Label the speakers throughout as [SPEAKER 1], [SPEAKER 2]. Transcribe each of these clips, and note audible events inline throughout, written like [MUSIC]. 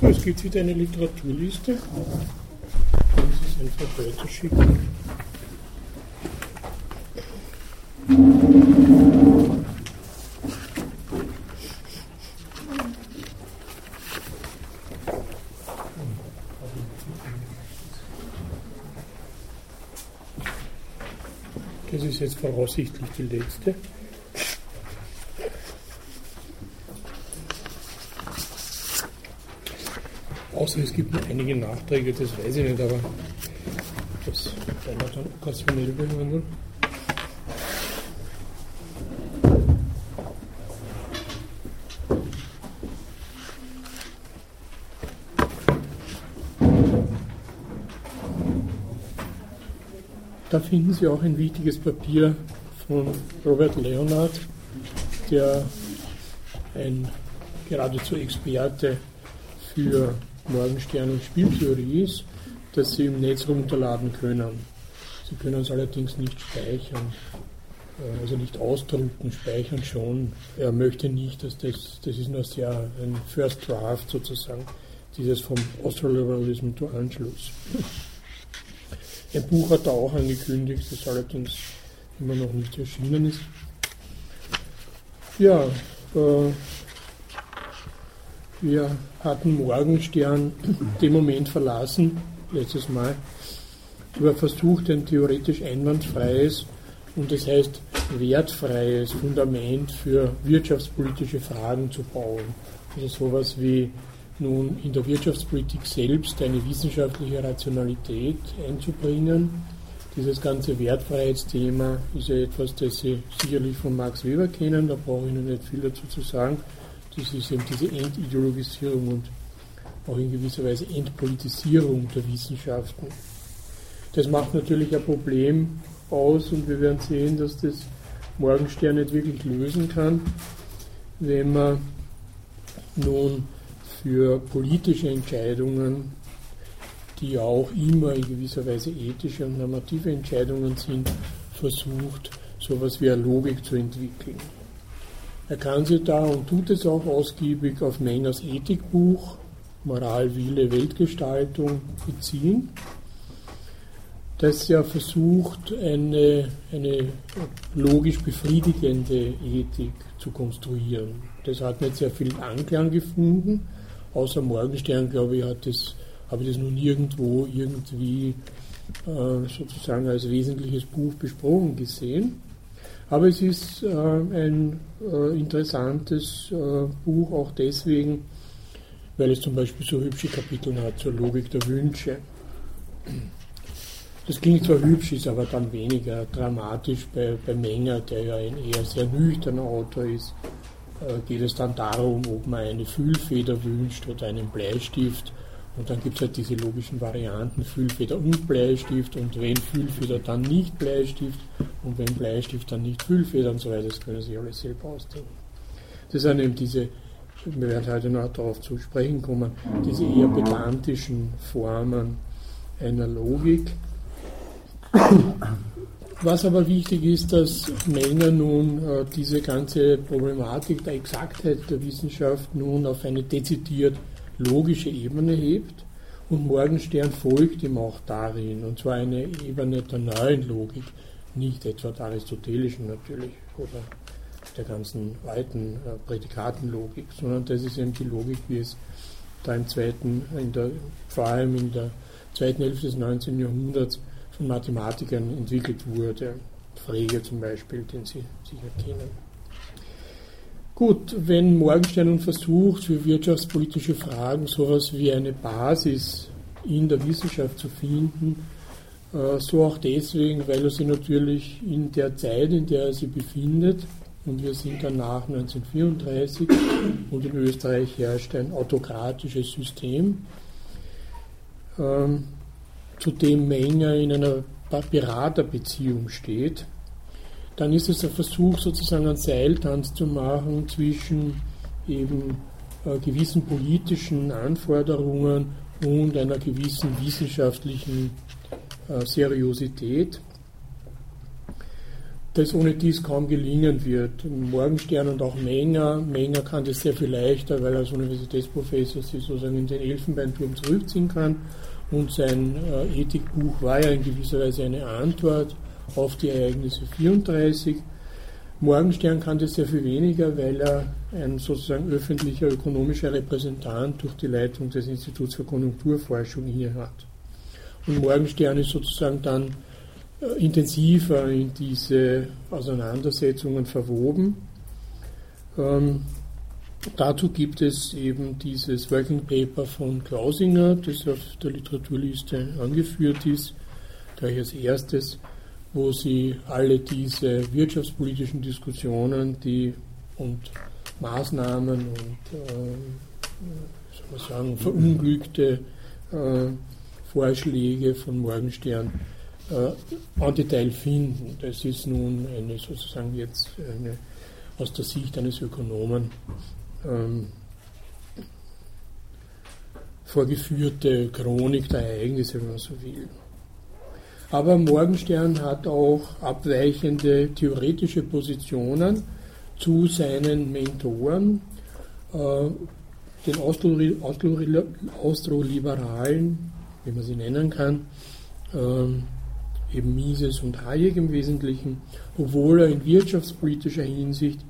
[SPEAKER 1] So, es gibt wieder eine Literaturliste. Das ist einfach weiterschicken. Das ist jetzt voraussichtlich die letzte. Außer es gibt noch einige Nachträge, das weiß ich nicht, aber das werden wir dann okkasionell behandeln. Da finden Sie auch ein wichtiges Papier von Robert Leonard, der ein geradezu Experte für Morgenstern und Spieltheorie ist, dass Sie im Netz runterladen können. Sie können es allerdings nicht speichern, äh, also nicht ausdrucken, speichern schon. Er möchte nicht, dass das, das ist nur sehr ein First Draft sozusagen, dieses vom Australiberalism zu Anschluss. Ein Buch hat er auch angekündigt, das allerdings immer noch nicht erschienen ist. Ja, äh, wir hatten Morgenstern den Moment verlassen, letztes Mal, über versucht, ein theoretisch einwandfreies und das heißt wertfreies Fundament für wirtschaftspolitische Fragen zu bauen. Also sowas wie nun in der Wirtschaftspolitik selbst eine wissenschaftliche Rationalität einzubringen. Dieses ganze Wertfreiheitsthema ist ja etwas, das Sie sicherlich von Max Weber kennen, da brauche ich Ihnen nicht viel dazu zu sagen. Das ist eben diese Entideologisierung und auch in gewisser Weise Entpolitisierung der Wissenschaften. Das macht natürlich ein Problem aus und wir werden sehen, dass das Morgenstern nicht wirklich lösen kann, wenn man nun für politische Entscheidungen, die auch immer in gewisser Weise ethische und normative Entscheidungen sind, versucht, so etwas wie eine Logik zu entwickeln. Er kann sich da und tut es auch ausgiebig auf Mengers Ethikbuch Moral, Wille, Weltgestaltung beziehen, das ja versucht, eine, eine logisch befriedigende Ethik zu konstruieren. Das hat nicht sehr viel Anklang gefunden, außer Morgenstern, glaube ich, hat das, habe ich das nun nirgendwo irgendwie äh, sozusagen als wesentliches Buch besprochen gesehen. Aber es ist äh, ein äh, interessantes äh, Buch auch deswegen, weil es zum Beispiel so hübsche Kapitel hat zur Logik der Wünsche. Das klingt zwar hübsch, ist aber dann weniger dramatisch bei, bei Menger, der ja ein eher sehr nüchterner Autor ist. Äh, geht es dann darum, ob man eine Füllfeder wünscht oder einen Bleistift und dann gibt es halt diese logischen Varianten, Füllfeder und Bleistift und wenn Füllfeder, dann nicht Bleistift und wenn Bleistift, dann nicht Füllfeder und so weiter. Das können Sie alles selber ausdenken. Das sind eben diese, wir werden heute noch darauf zu sprechen kommen, diese eher pedantischen Formen einer Logik. Was aber wichtig ist, dass Menger nun äh, diese ganze Problematik der Exaktheit der Wissenschaft nun auf eine dezidiert logische Ebene hebt und Morgenstern folgt ihm auch darin, und zwar eine Ebene der neuen Logik, nicht etwa der aristotelischen natürlich oder der ganzen alten äh, Prädikatenlogik, sondern das ist eben die Logik, wie es da im zweiten, in der, vor allem in der zweiten Hälfte des 19. Jahrhunderts von Mathematikern entwickelt wurde. Frege zum Beispiel, den Sie sicher kennen. Gut, wenn Morgenstern nun versucht, für wirtschaftspolitische Fragen sowas wie eine Basis in der Wissenschaft zu finden, äh, so auch deswegen, weil er sie natürlich in der Zeit, in der er sie befindet, und wir sind dann nach 1934 und in Österreich herrscht ein autokratisches System, ähm, zu dem Menger in einer Beraterbeziehung steht dann ist es ein Versuch, sozusagen einen Seiltanz zu machen zwischen eben äh, gewissen politischen Anforderungen und einer gewissen wissenschaftlichen äh, Seriosität. das ohne dies kaum gelingen wird. Morgenstern und auch Menger, Menger kann das sehr viel leichter, weil er als Universitätsprofessor sich sozusagen in den Elfenbeinturm zurückziehen kann und sein äh, Ethikbuch war ja in gewisser Weise eine Antwort auf die Ereignisse 34. Morgenstern kann das sehr viel weniger, weil er ein sozusagen öffentlicher ökonomischer Repräsentant durch die Leitung des Instituts für Konjunkturforschung hier hat. Und Morgenstern ist sozusagen dann äh, intensiver in diese Auseinandersetzungen verwoben. Ähm, dazu gibt es eben dieses Working Paper von Klausinger, das auf der Literaturliste angeführt ist, gleich als erstes, wo sie alle diese wirtschaftspolitischen Diskussionen die, und Maßnahmen und äh, sagen, verunglückte äh, Vorschläge von Morgenstern äh, en Detail finden. Das ist nun eine sozusagen jetzt eine, aus der Sicht eines Ökonomen ähm, vorgeführte Chronik der Ereignisse, wenn man so will. Aber Morgenstern hat auch abweichende theoretische Positionen zu seinen Mentoren, äh, den Austroliberalen, wie man sie nennen kann, ähm, eben Mises und Hayek im Wesentlichen, obwohl er in wirtschaftspolitischer Hinsicht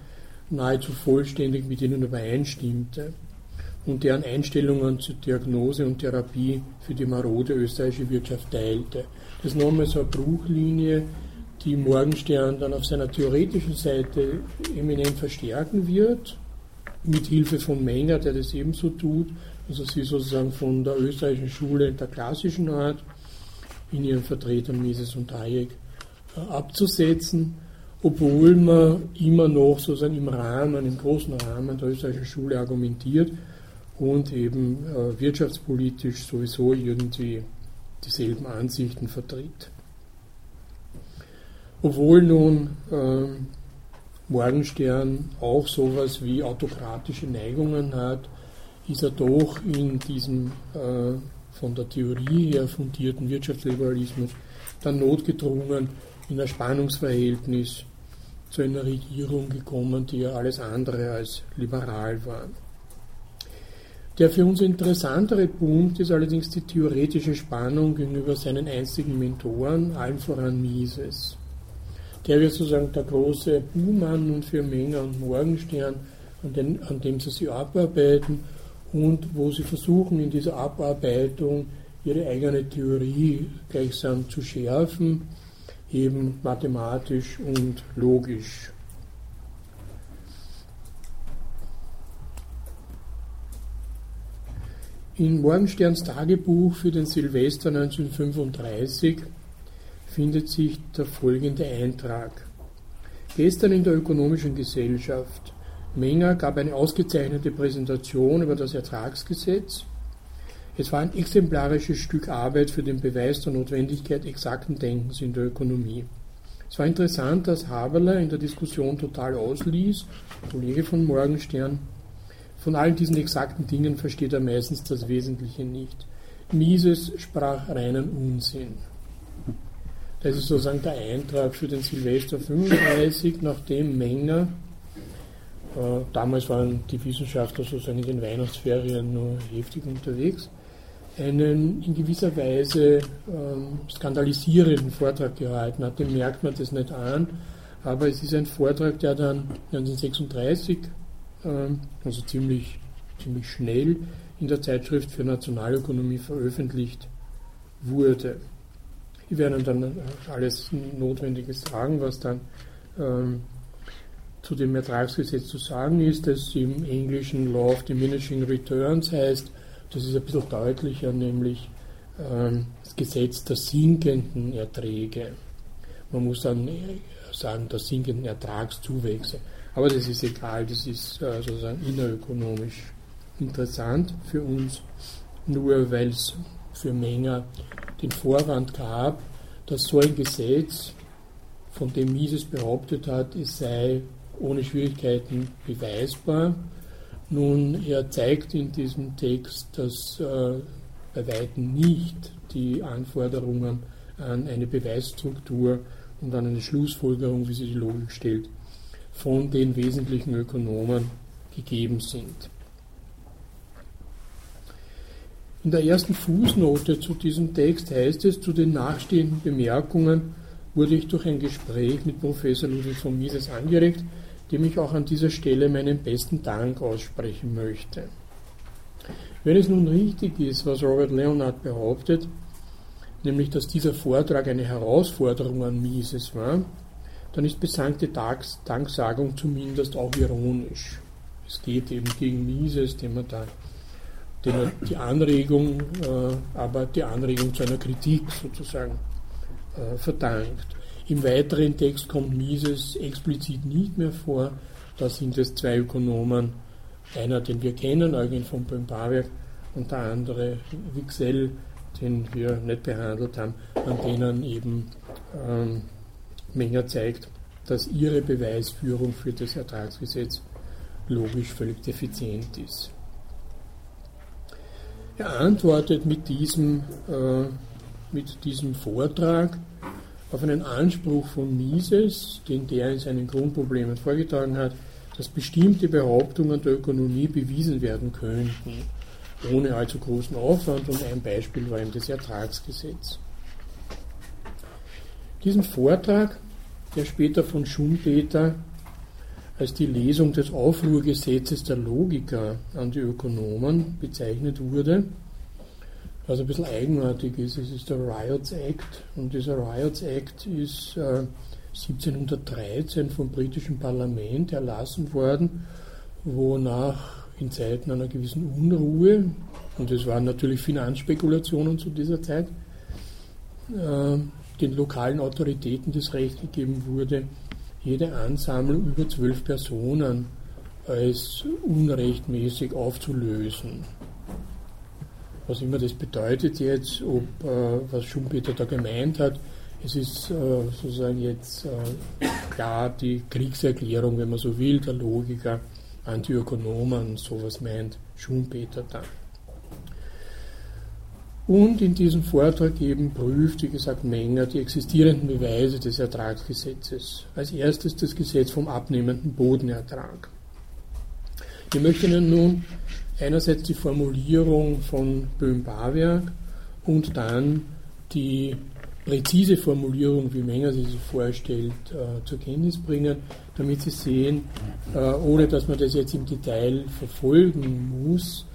[SPEAKER 1] nahezu vollständig mit ihnen übereinstimmte und deren Einstellungen zur Diagnose und Therapie für die marode österreichische Wirtschaft teilte. Das ist nochmal so eine Bruchlinie, die Morgenstern dann auf seiner theoretischen Seite eminent verstärken wird, mit Hilfe von Menger, der das ebenso tut, also sie sozusagen von der österreichischen Schule der klassischen Art in ihren Vertretern Mises und Hayek äh, abzusetzen, obwohl man immer noch sozusagen im Rahmen, im großen Rahmen der österreichischen Schule argumentiert und eben äh, wirtschaftspolitisch sowieso irgendwie dieselben Ansichten vertritt. Obwohl nun äh, Morgenstern auch sowas wie autokratische Neigungen hat, ist er doch in diesem äh, von der Theorie her fundierten Wirtschaftsliberalismus dann notgedrungen in ein Spannungsverhältnis zu einer Regierung gekommen, die ja alles andere als liberal war. Der für uns interessantere Punkt ist allerdings die theoretische Spannung gegenüber seinen einstigen Mentoren, allen voran Mises. Der wird sozusagen der große Buhmann und für Menger und Morgenstern, an, den, an dem sie sich abarbeiten und wo sie versuchen, in dieser Abarbeitung ihre eigene Theorie gleichsam zu schärfen, eben mathematisch und logisch. In Morgensterns Tagebuch für den Silvester 1935 findet sich der folgende Eintrag. Gestern in der ökonomischen Gesellschaft Menger gab eine ausgezeichnete Präsentation über das Ertragsgesetz. Es war ein exemplarisches Stück Arbeit für den Beweis der Notwendigkeit exakten Denkens in der Ökonomie. Es war interessant, dass Haberler in der Diskussion total ausließ, Kollege von Morgenstern. Von all diesen exakten Dingen versteht er meistens das Wesentliche nicht. Mises sprach reinen Unsinn. Das ist sozusagen der Eintrag für den Silvester 35, nachdem Menger äh, damals waren die Wissenschaftler sozusagen in den Weihnachtsferien nur heftig unterwegs, einen in gewisser Weise ähm, skandalisierenden Vortrag gehalten hat. Dem merkt man das nicht an, aber es ist ein Vortrag, der dann 1936, ähm, also ziemlich, ziemlich schnell, in der Zeitschrift für Nationalökonomie veröffentlicht wurde. Ich werde dann alles Notwendige sagen, was dann ähm, zu dem Ertragsgesetz zu sagen ist, dass im Englischen Law of Diminishing Returns heißt, das ist ein bisschen deutlicher, nämlich ähm, das Gesetz der sinkenden Erträge. Man muss dann sagen, der sinkenden Ertragszuwächse. Aber das ist egal, das ist äh, sozusagen innerökonomisch interessant für uns, nur weil es für Menger den Vorwand gab, dass so ein Gesetz, von dem Mises behauptet hat, es sei ohne Schwierigkeiten beweisbar. Nun, er zeigt in diesem Text, dass äh, bei weitem nicht die Anforderungen an eine Beweisstruktur und dann eine Schlussfolgerung, wie sie die Logik stellt, von den wesentlichen Ökonomen gegeben sind. In der ersten Fußnote zu diesem Text heißt es, zu den nachstehenden Bemerkungen wurde ich durch ein Gespräch mit Professor Ludwig von Mises angeregt, dem ich auch an dieser Stelle meinen besten Dank aussprechen möchte. Wenn es nun richtig ist, was Robert Leonard behauptet, nämlich dass dieser Vortrag eine Herausforderung an Mises war, dann ist besagte Danksagung zumindest auch ironisch. Es geht eben gegen Mises, dem er da den er die Anregung, äh, aber die Anregung zu einer Kritik sozusagen äh, verdankt. Im weiteren Text kommt Mises explizit nicht mehr vor. Da sind es zwei Ökonomen, einer, den wir kennen, Eugen von Böhm-Barwerk, und der andere Wicksell, den wir nicht behandelt haben, an denen eben ähm, Menger zeigt, dass ihre Beweisführung für das Ertragsgesetz logisch völlig defizient ist. Er antwortet mit diesem, äh, mit diesem Vortrag auf einen Anspruch von Mises, den der in seinen Grundproblemen vorgetragen hat, dass bestimmte Behauptungen der Ökonomie bewiesen werden könnten, ohne allzu großen Aufwand. Und ein Beispiel war eben das Ertragsgesetz. Diesen Vortrag, der später von Schumpeter als die Lesung des Aufruhrgesetzes der Logiker an die Ökonomen bezeichnet wurde, was ein bisschen eigenartig ist. Es ist der Riots Act und dieser Riots Act ist äh, 1713 vom britischen Parlament erlassen worden, wonach in Zeiten einer gewissen Unruhe, und es waren natürlich Finanzspekulationen zu dieser Zeit, äh, den lokalen Autoritäten das Recht gegeben wurde, jede Ansammlung über zwölf Personen als unrechtmäßig aufzulösen. Was immer das bedeutet jetzt, ob äh, was Schumpeter da gemeint hat, es ist äh, sozusagen jetzt äh, klar die Kriegserklärung, wenn man so will, der Logiker an die Ökonomen, sowas meint Schumpeter dann. Und in diesem Vortrag eben prüft, wie gesagt, Menger die existierenden Beweise des Ertragsgesetzes. Als erstes das Gesetz vom abnehmenden Bodenertrag. Ich möchte Ihnen nun einerseits die Formulierung von Böhm-Barwerk und dann die präzise Formulierung, wie Menger sie sich vorstellt, äh, zur Kenntnis bringen, damit Sie sehen, äh, ohne dass man das jetzt im Detail verfolgen muss,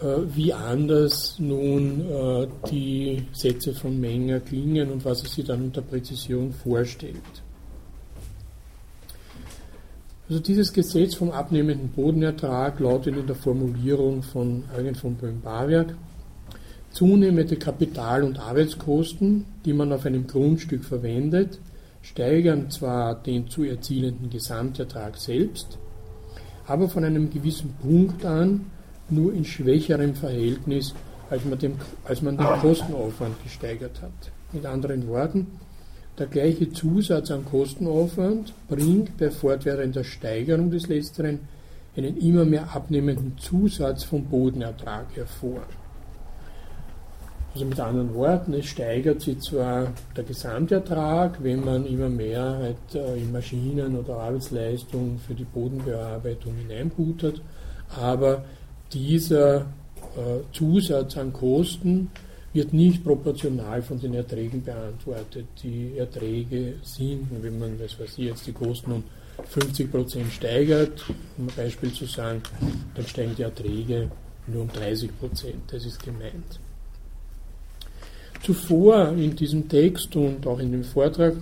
[SPEAKER 1] wie anders nun äh, die Sätze von Menger klingen und was er sich dann unter Präzision vorstellt. Also dieses Gesetz vom abnehmenden Bodenertrag lautet in der Formulierung von Eugen von Böhm-Barwerk, zunehmende Kapital- und Arbeitskosten, die man auf einem Grundstück verwendet, steigern zwar den zu erzielenden Gesamtertrag selbst, aber von einem gewissen Punkt an nur in schwächerem Verhältnis, als man, dem, als man den Kostenaufwand gesteigert hat. Mit anderen Worten, der gleiche Zusatz an Kostenaufwand bringt bei fortwährender Steigerung des Letzteren einen immer mehr abnehmenden Zusatz vom Bodenertrag hervor. Also mit anderen Worten, es steigert sich zwar der Gesamtertrag, wenn man immer mehr halt, äh, in Maschinen oder Arbeitsleistung für die Bodenbearbeitung hineinbuttert, aber dieser äh, Zusatz an Kosten wird nicht proportional von den Erträgen beantwortet. Die Erträge sinken, wenn man, was weiß ich, jetzt die Kosten um 50 Prozent steigert, um ein Beispiel zu sagen, dann steigen die Erträge nur um 30 Prozent. Das ist gemeint. Zuvor in diesem Text und auch in dem Vortrag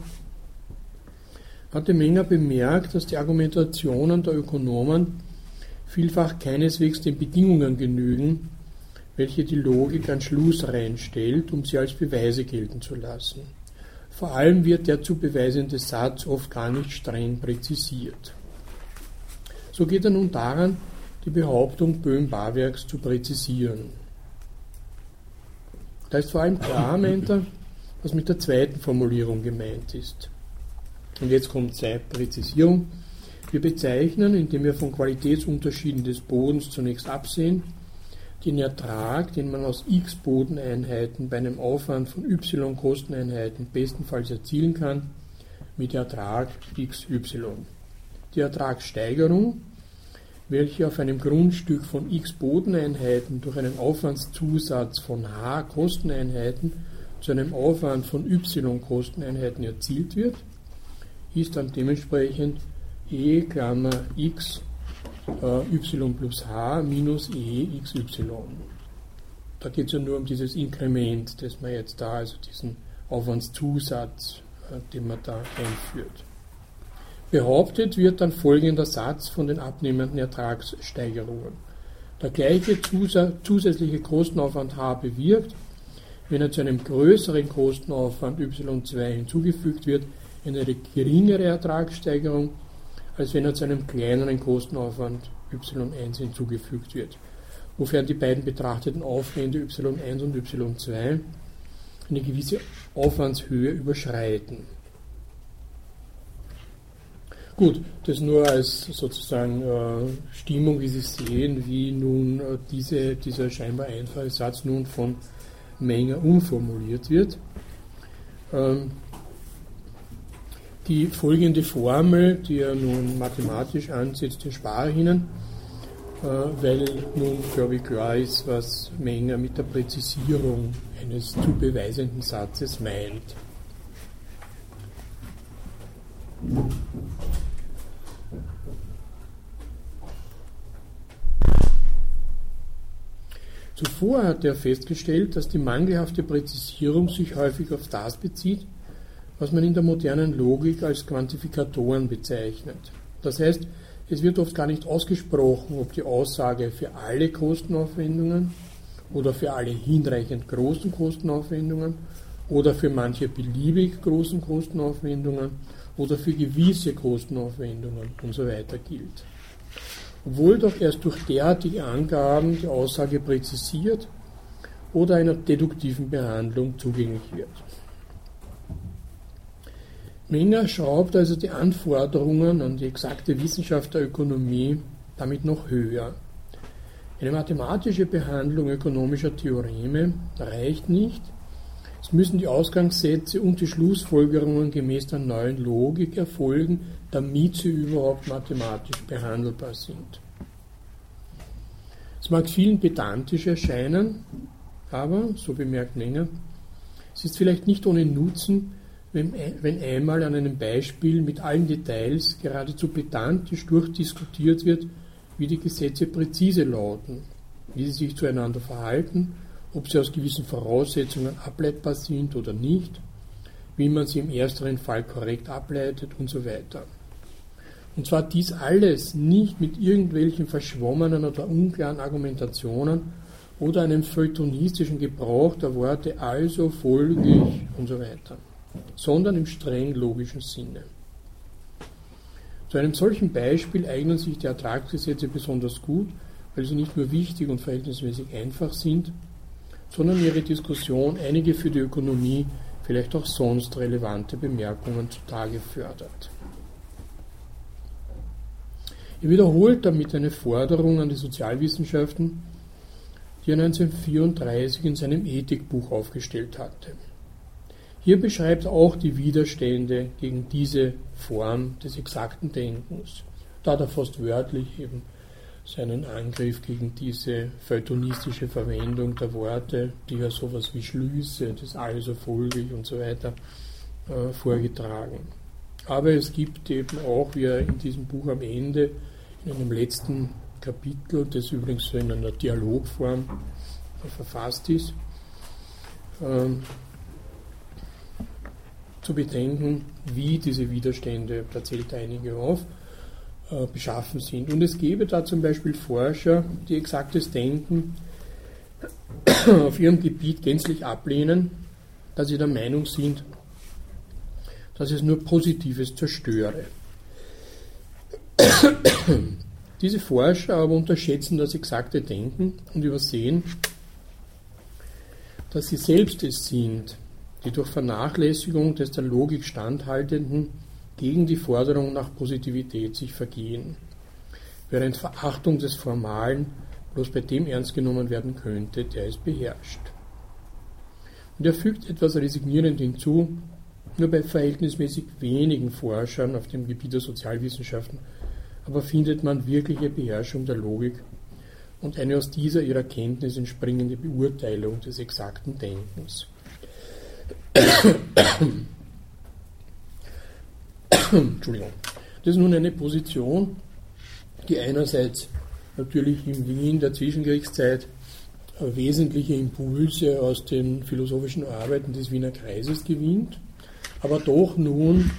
[SPEAKER 1] hatte Menger bemerkt, dass die Argumentationen der Ökonomen vielfach keineswegs den Bedingungen genügen, welche die Logik an Schluss reinstellt, um sie als Beweise gelten zu lassen. Vor allem wird der zu beweisende Satz oft gar nicht streng präzisiert. So geht er nun daran, die Behauptung Böhm-Barwerks zu präzisieren. Da ist vor allem klar, [COUGHS] meint er, was mit der zweiten Formulierung gemeint ist. Und jetzt kommt seine Präzisierung. Wir bezeichnen, indem wir von Qualitätsunterschieden des Bodens zunächst absehen, den Ertrag, den man aus x Bodeneinheiten bei einem Aufwand von y Kosteneinheiten bestenfalls erzielen kann, mit Ertrag xy. Die Ertragssteigerung, welche auf einem Grundstück von x Bodeneinheiten durch einen Aufwandszusatz von h Kosteneinheiten zu einem Aufwand von y Kosteneinheiten erzielt wird, ist dann dementsprechend e Klammer x äh, y plus h minus e xy. Da geht es ja nur um dieses Inkrement, das man jetzt da, also diesen Aufwandszusatz, äh, den man da einführt. Behauptet wird dann folgender Satz von den abnehmenden Ertragssteigerungen. Der gleiche zusätzliche Kostenaufwand H bewirkt, wenn er zu einem größeren Kostenaufwand y2 hinzugefügt wird, eine geringere Ertragssteigerung, als wenn er zu einem kleineren Kostenaufwand y1 hinzugefügt wird, wofern die beiden betrachteten Aufwände y1 und y2 eine gewisse Aufwandshöhe überschreiten. Gut, das nur als sozusagen äh, Stimmung, wie Sie sehen, wie nun äh, diese, dieser scheinbar einfache Satz nun von Menger umformuliert wird. Ähm, die folgende Formel, die er nun mathematisch ansetzt, erspare ich Ihnen, äh, weil nun, glaube ich, klar ist, was Menger mit der Präzisierung eines zu beweisenden Satzes meint. Zuvor hat er festgestellt, dass die mangelhafte Präzisierung sich häufig auf das bezieht, was man in der modernen Logik als Quantifikatoren bezeichnet. Das heißt, es wird oft gar nicht ausgesprochen, ob die Aussage für alle Kostenaufwendungen oder für alle hinreichend großen Kostenaufwendungen oder für manche beliebig großen Kostenaufwendungen oder für gewisse Kostenaufwendungen und so weiter gilt. Obwohl doch erst durch derartige Angaben die Aussage präzisiert oder einer deduktiven Behandlung zugänglich wird. Menger schraubt also die Anforderungen an die exakte Wissenschaft der Ökonomie damit noch höher. Eine mathematische Behandlung ökonomischer Theoreme reicht nicht. Es müssen die Ausgangssätze und die Schlussfolgerungen gemäß der neuen Logik erfolgen, damit sie überhaupt mathematisch behandelbar sind. Es mag vielen pedantisch erscheinen, aber, so bemerkt Menger, es ist vielleicht nicht ohne Nutzen, wenn, wenn einmal an einem Beispiel mit allen Details geradezu pedantisch durchdiskutiert wird, wie die Gesetze präzise lauten, wie sie sich zueinander verhalten, ob sie aus gewissen Voraussetzungen ableitbar sind oder nicht, wie man sie im ersteren Fall korrekt ableitet und so weiter. Und zwar dies alles nicht mit irgendwelchen verschwommenen oder unklaren Argumentationen oder einem feuilletonistischen Gebrauch der Worte also, folglich und so weiter sondern im streng logischen Sinne. Zu einem solchen Beispiel eignen sich die Ertragsgesetze besonders gut, weil sie nicht nur wichtig und verhältnismäßig einfach sind, sondern ihre Diskussion einige für die Ökonomie vielleicht auch sonst relevante Bemerkungen zutage fördert. Er wiederholt damit eine Forderung an die Sozialwissenschaften, die er 1934 in seinem Ethikbuch aufgestellt hatte. Hier beschreibt auch die Widerstände gegen diese Form des exakten Denkens. Da hat er fast wörtlich eben seinen Angriff gegen diese feuilletonistische Verwendung der Worte, die ja sowas wie Schlüsse, das also folglich und so weiter äh, vorgetragen. Aber es gibt eben auch, wie er in diesem Buch am Ende, in einem letzten Kapitel, das übrigens so in einer Dialogform verfasst ist, ähm, zu bedenken, wie diese Widerstände, da zählt einige auf, äh, beschaffen sind. Und es gäbe da zum Beispiel Forscher, die exaktes Denken [CLEARS THROAT] auf ihrem Gebiet gänzlich ablehnen, da sie der Meinung sind, dass es nur Positives zerstöre. [CLEARS THROAT] Diese Forscher aber unterschätzen das exakte Denken und übersehen, dass sie selbst es sind, die durch Vernachlässigung des der Logik standhaltenden gegen die Forderung nach Positivität sich vergehen, während Verachtung des Formalen bloß bei dem ernst genommen werden könnte, der es beherrscht. Und er fügt etwas resignierend hinzu, nur bei verhältnismäßig wenigen Forschern auf dem Gebiet der Sozialwissenschaften aber findet man wirkliche Beherrschung der Logik und eine aus dieser ihrer Kenntnis entspringende Beurteilung des exakten Denkens. Entschuldigung. Das ist nun eine Position, die einerseits natürlich in Wien der Zwischenkriegszeit wesentliche Impulse aus den philosophischen Arbeiten des Wiener Kreises gewinnt, aber doch nun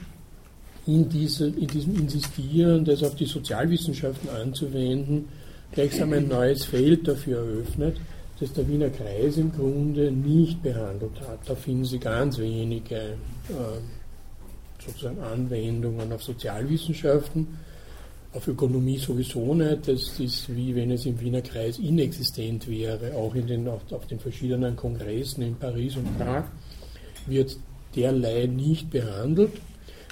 [SPEAKER 1] in, diese, in diesem Insistieren, das auf die Sozialwissenschaften anzuwenden, gleichsam ein neues Feld dafür eröffnet, das der Wiener Kreis im Grunde nicht behandelt hat. Da finden Sie ganz wenige äh, sozusagen Anwendungen auf Sozialwissenschaften, auf Ökonomie sowieso nicht. Das ist wie wenn es im Wiener Kreis inexistent wäre, auch in den, auf, auf den verschiedenen Kongressen in Paris und Prag wird derlei nicht behandelt.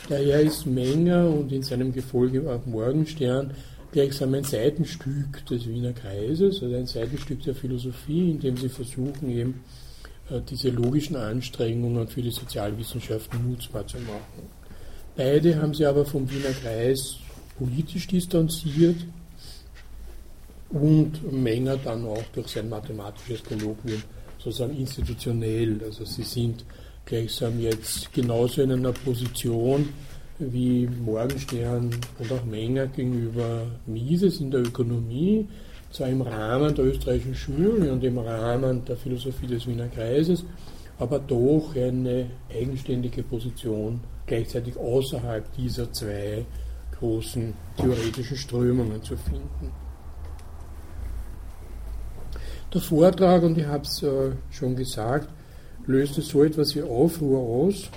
[SPEAKER 1] Daher ist Menger und in seinem Gefolge auch Morgenstern gleichsam ein Seitenstück des Wiener Kreises, also ein Seitenstück der Philosophie, in dem sie versuchen, eben äh, diese logischen Anstrengungen für die Sozialwissenschaften nutzbar zu machen. Beide haben sie aber vom Wiener Kreis politisch distanziert und Menger dann auch durch sein mathematisches Kolloquium sozusagen institutionell. Also sie sind gleichsam jetzt genauso in einer Position wie Morgenstern und auch Menger gegenüber Mises in der Ökonomie, zwar im Rahmen der österreichischen Schule und im Rahmen der Philosophie des Wiener Kreises, aber doch eine eigenständige Position gleichzeitig außerhalb dieser zwei großen theoretischen Strömungen zu finden. Der Vortrag, und ich habe es äh, schon gesagt, löste so etwas wie Aufruhr aus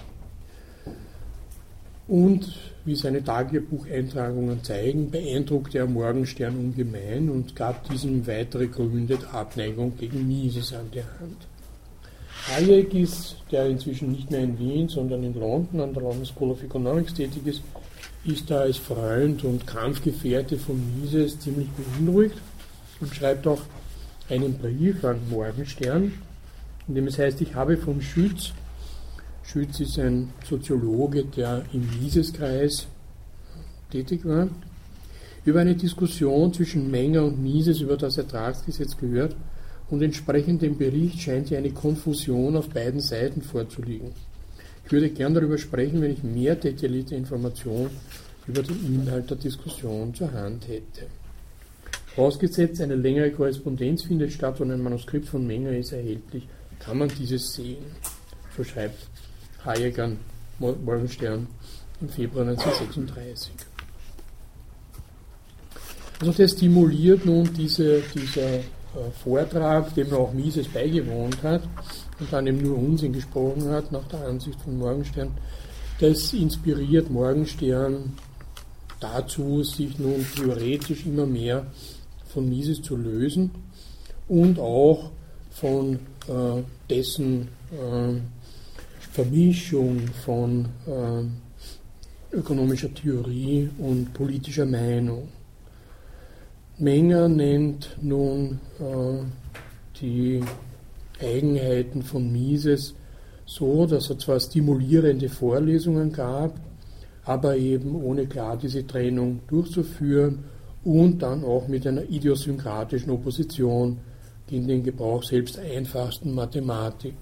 [SPEAKER 1] und, wie seine Tagebucheintragungen zeigen, beeindruckte er Morgenstern ungemein und gab diesem weitere Gründe der Abneigung gegen Mises an die Hand. Hayek ist, der inzwischen nicht mehr in Wien, sondern in London an der London School of Economics tätig ist, ist da als Freund und Kampfgefährte von Mises ziemlich beunruhigt und schreibt auch einen Brief an Morgenstern, in dem es heißt, ich habe von Schütz, Schütz ist ein Soziologe, der im Mises-Kreis tätig war, über eine Diskussion zwischen Menger und Mises über das Ertragsgesetz gehört und entsprechend dem Bericht scheint hier eine Konfusion auf beiden Seiten vorzuliegen. Ich würde gern darüber sprechen, wenn ich mehr detaillierte Informationen über den Inhalt der Diskussion zur Hand hätte. Vorausgesetzt, eine längere Korrespondenz findet statt und ein Manuskript von Menger ist erhältlich, kann man dieses sehen. So schreibt Hayek an Morgenstern im Februar 1936. Also der stimuliert nun diese, dieser äh, Vortrag, dem auch Mises beigewohnt hat und dann eben nur Unsinn gesprochen hat, nach der Ansicht von Morgenstern, das inspiriert Morgenstern dazu, sich nun theoretisch immer mehr von Mises zu lösen und auch von äh, dessen äh, Vermischung von äh, ökonomischer Theorie und politischer Meinung. Menger nennt nun äh, die Eigenheiten von Mises so, dass er zwar stimulierende Vorlesungen gab, aber eben ohne klar diese Trennung durchzuführen und dann auch mit einer idiosynkratischen Opposition gegen den Gebrauch selbst einfachsten Mathematik.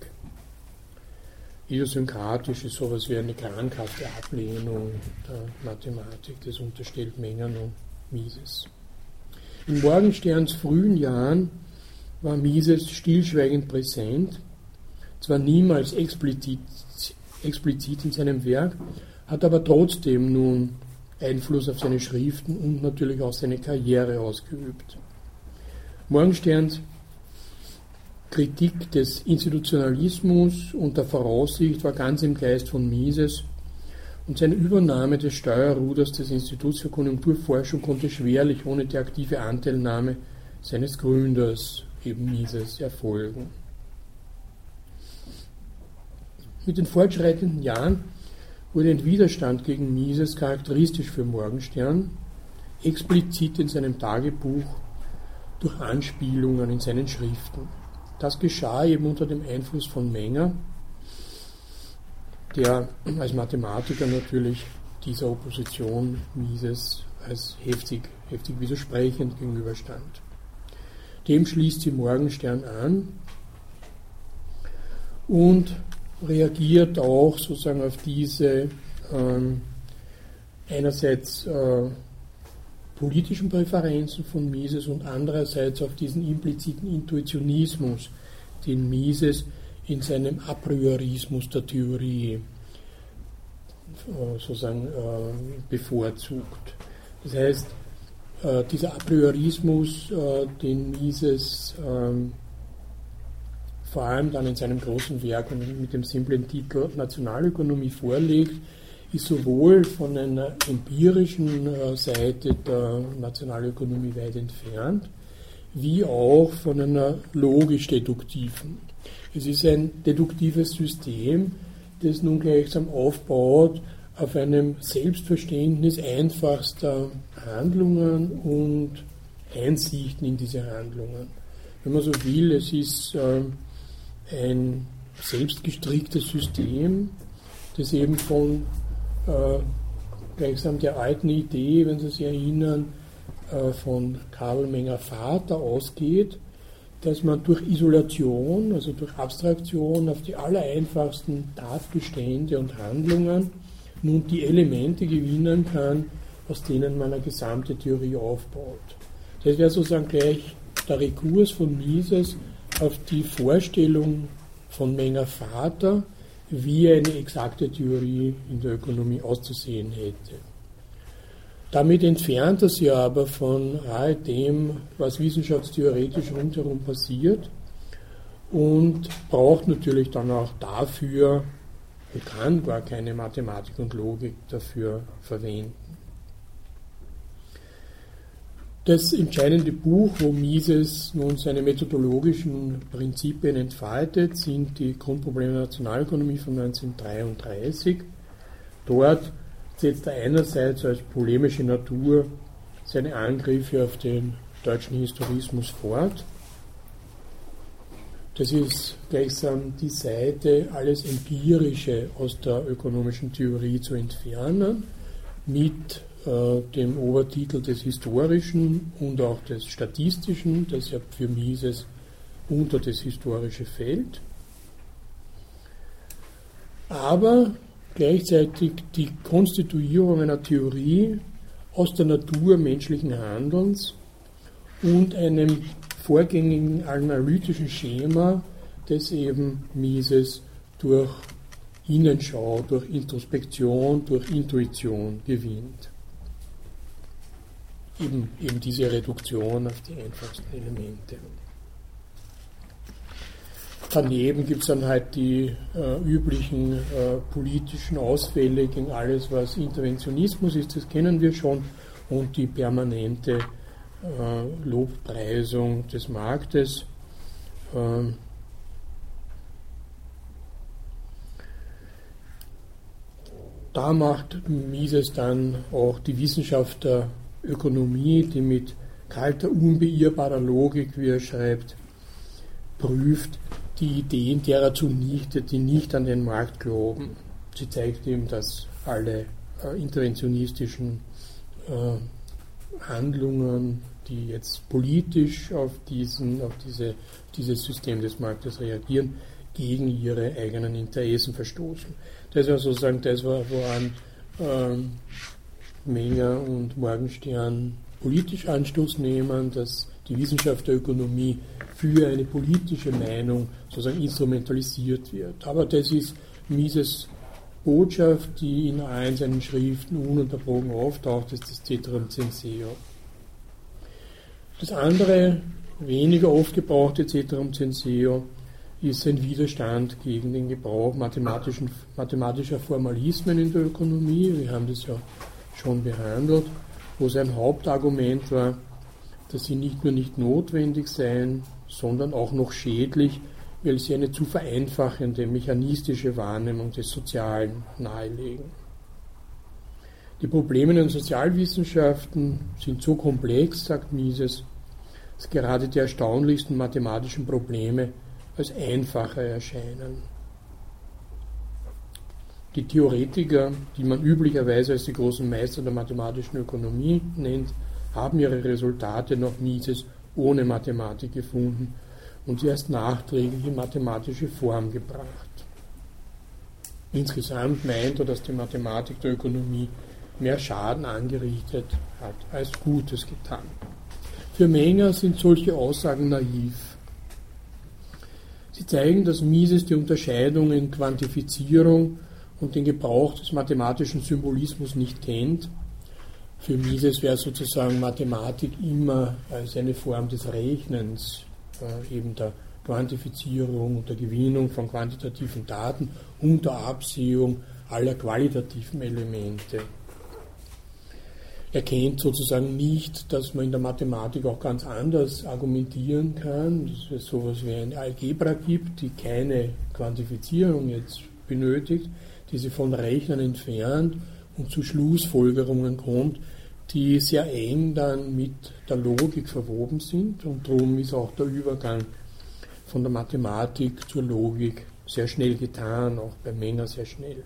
[SPEAKER 1] Idiosynkratisch ist sowas wie eine krankhafte Ablehnung der Mathematik, das unterstellt Menger und Mises. In Morgensterns frühen Jahren war Mises stillschweigend präsent, zwar niemals explizit, explizit in seinem Werk, hat aber trotzdem nun Einfluss auf seine Schriften und natürlich auch seine Karriere ausgeübt. Morgensterns Kritik des Institutionalismus und der Voraussicht war ganz im Geist von Mises und seine Übernahme des Steuerruders des Instituts für Konjunkturforschung konnte schwerlich ohne die aktive Anteilnahme seines Gründers, eben Mises, erfolgen. Mit den fortschreitenden Jahren wurde ein Widerstand gegen Mises charakteristisch für Morgenstern, explizit in seinem Tagebuch durch Anspielungen in seinen Schriften. Das geschah eben unter dem Einfluss von Menger, der als Mathematiker natürlich dieser Opposition Mises als heftig, heftig widersprechend gegenüberstand. Dem schließt sie Morgenstern an und reagiert auch sozusagen auf diese ähm, einerseits äh, politischen Präferenzen von Mises und andererseits auf diesen impliziten Intuitionismus, den Mises in seinem A priorismus der Theorie äh, sozusagen äh, bevorzugt. Das heißt, äh, dieser A priorismus, den Mises ähm, vor allem dann in seinem großen Werk mit dem simplen Titel Nationalökonomie vorlegt, ist sowohl von einer empirischen Seite der Nationalökonomie weit entfernt, wie auch von einer logisch-deduktiven. Es ist ein deduktives System, das nun gleichsam aufbaut auf einem Selbstverständnis einfachster Handlungen und Einsichten in diese Handlungen. Wenn man so will, es ist äh, ein selbstgestricktes System, das eben von äh, gleichsam der alten Idee, wenn Sie sich erinnern, äh, von Karl Menger Vater ausgeht, dass man durch Isolation, also durch Abstraktion auf die allereinfachsten Tatbestände und Handlungen nun die Elemente gewinnen kann, aus denen man eine gesamte Theorie aufbaut. Das wäre sozusagen gleich der Rekurs von Mises auf die Vorstellung von Menger Vater, wie eine exakte Theorie in der Ökonomie auszusehen hätte. Damit entfernt er sich aber von all dem, was wissenschaftstheoretisch rundherum passiert und braucht natürlich dann auch dafür und kann gar keine Mathematik und Logik dafür verwenden. Das entscheidende Buch, wo Mises nun seine methodologischen Prinzipien entfaltet, sind die Grundprobleme der Nationalökonomie von 1933. Dort setzt er einerseits als polemische Natur seine Angriffe auf den deutschen Historismus fort. Das ist gleichsam die Seite, alles Empirische aus der ökonomischen Theorie zu entfernen, mit dem Obertitel des Historischen und auch des Statistischen, das ja für Mises unter das Historische fällt. Aber gleichzeitig die Konstituierung einer Theorie aus der Natur menschlichen Handelns und einem vorgängigen analytischen Schema, das eben Mises durch Innenschau, durch Introspektion, durch Intuition gewinnt. Eben, eben diese Reduktion auf die einfachsten Elemente. Daneben gibt es dann halt die äh, üblichen äh, politischen Ausfälle gegen alles, was Interventionismus ist, das kennen wir schon, und die permanente äh, Lobpreisung des Marktes. Ähm, da macht Mises dann auch die Wissenschaft der Ökonomie, die mit kalter, unbeirrbarer Logik, wie er schreibt, prüft, die Ideen derer zunichte, die nicht an den Markt glauben. Sie zeigt ihm, dass alle äh, interventionistischen äh, Handlungen, die jetzt politisch auf, diesen, auf diese, dieses System des Marktes reagieren, gegen ihre eigenen Interessen verstoßen. Das war sozusagen das, woran ähm, Menger und Morgenstern politisch Anstoß nehmen, dass die Wissenschaft der Ökonomie für eine politische Meinung sozusagen instrumentalisiert wird. Aber das ist Mises Botschaft, die in allen seinen Schriften ununterbrochen auftaucht, ist das Cetrum Censeo. Das andere, weniger oft gebrauchte Cetrum Censeo, ist ein Widerstand gegen den Gebrauch mathematischer Formalismen in der Ökonomie. Wir haben das ja schon behandelt, wo sein Hauptargument war, dass sie nicht nur nicht notwendig seien, sondern auch noch schädlich, weil sie eine zu vereinfachende mechanistische Wahrnehmung des Sozialen nahelegen. Die Probleme in den Sozialwissenschaften sind so komplex, sagt Mises, dass gerade die erstaunlichsten mathematischen Probleme als einfacher erscheinen. Die Theoretiker, die man üblicherweise als die großen Meister der mathematischen Ökonomie nennt, haben ihre Resultate noch Mises ohne Mathematik gefunden und sie erst nachträglich in mathematische Form gebracht. Insgesamt meint er, dass die Mathematik der Ökonomie mehr Schaden angerichtet hat als Gutes getan. Für Menger sind solche Aussagen naiv. Sie zeigen, dass Mises die Unterscheidung in Quantifizierung und den Gebrauch des mathematischen Symbolismus nicht kennt. Für Mises wäre sozusagen Mathematik immer als eine Form des Rechnens, äh, eben der Quantifizierung und der Gewinnung von quantitativen Daten und der Absehung aller qualitativen Elemente. Er kennt sozusagen nicht, dass man in der Mathematik auch ganz anders argumentieren kann, dass es sowas wie eine Algebra gibt, die keine Quantifizierung jetzt benötigt, die sie von Rechnern entfernt und zu Schlussfolgerungen kommt, die sehr eng dann mit der Logik verwoben sind und darum ist auch der Übergang von der Mathematik zur Logik sehr schnell getan, auch bei Menger sehr schnell.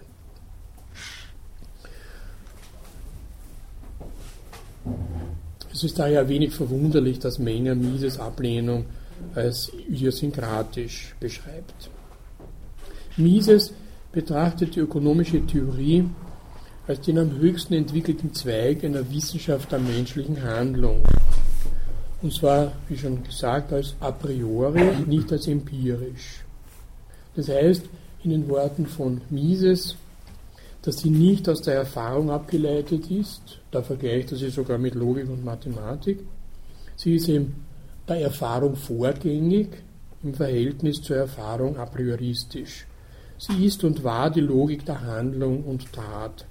[SPEAKER 1] Es ist daher wenig verwunderlich, dass Menger Mises Ablehnung als idiosynkratisch beschreibt. Mises betrachtet die ökonomische Theorie als den am höchsten entwickelten Zweig einer Wissenschaft der menschlichen Handlung. Und zwar, wie schon gesagt, als a priori, nicht als empirisch. Das heißt, in den Worten von Mises, dass sie nicht aus der Erfahrung abgeleitet ist, da vergleicht er sie sogar mit Logik und Mathematik, sie ist eben der Erfahrung vorgängig im Verhältnis zur Erfahrung a prioristisch. Sie ist und war die Logik der Handlung und Tat.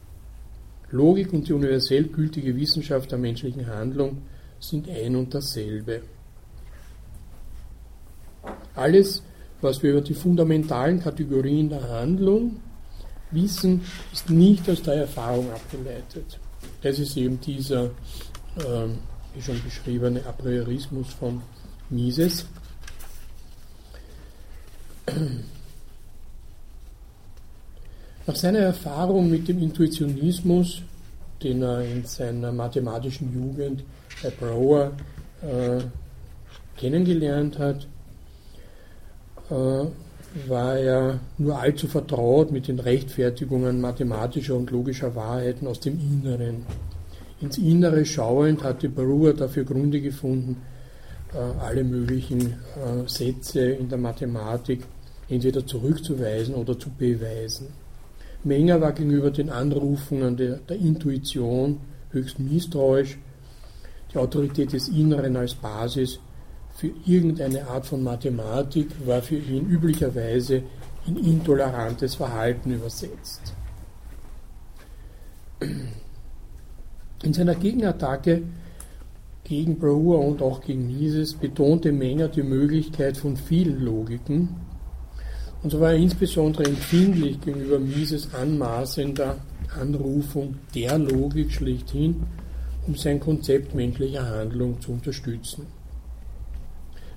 [SPEAKER 1] Logik und die universell gültige Wissenschaft der menschlichen Handlung sind ein und dasselbe. Alles, was wir über die fundamentalen Kategorien der Handlung wissen, ist nicht aus der Erfahrung abgeleitet. Das ist eben dieser, äh, wie schon beschriebene, Apriorismus von Mises. Nach seiner Erfahrung mit dem Intuitionismus, den er in seiner mathematischen Jugend bei Brouwer äh, kennengelernt hat, äh, war er nur allzu vertraut mit den Rechtfertigungen mathematischer und logischer Wahrheiten aus dem Inneren. Ins Innere schauend hatte Brewer dafür Gründe gefunden, äh, alle möglichen äh, Sätze in der Mathematik entweder zurückzuweisen oder zu beweisen. Menger war gegenüber den Anrufungen der, der Intuition höchst misstrauisch. Die Autorität des Inneren als Basis für irgendeine Art von Mathematik war für ihn üblicherweise in intolerantes Verhalten übersetzt. In seiner Gegenattacke gegen Brouwer und auch gegen Mises betonte Menger die Möglichkeit von vielen Logiken, und so war er insbesondere empfindlich gegenüber Mises anmaßender Anrufung der Logik schlechthin, um sein Konzept menschlicher Handlung zu unterstützen.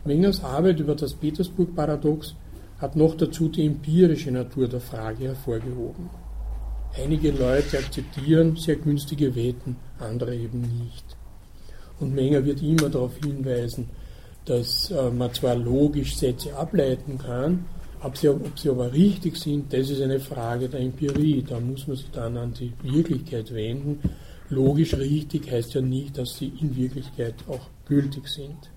[SPEAKER 1] Mengers Arbeit über das Petersburg-Paradox hat noch dazu die empirische Natur der Frage hervorgehoben. Einige Leute akzeptieren sehr günstige Wetten, andere eben nicht. Und Menger wird immer darauf hinweisen, dass äh, man zwar logisch Sätze ableiten kann, ob sie, ob sie aber richtig sind, das ist eine Frage der Empirie. Da muss man sich dann an die Wirklichkeit wenden. Logisch richtig heißt ja nicht, dass sie in Wirklichkeit auch gültig sind.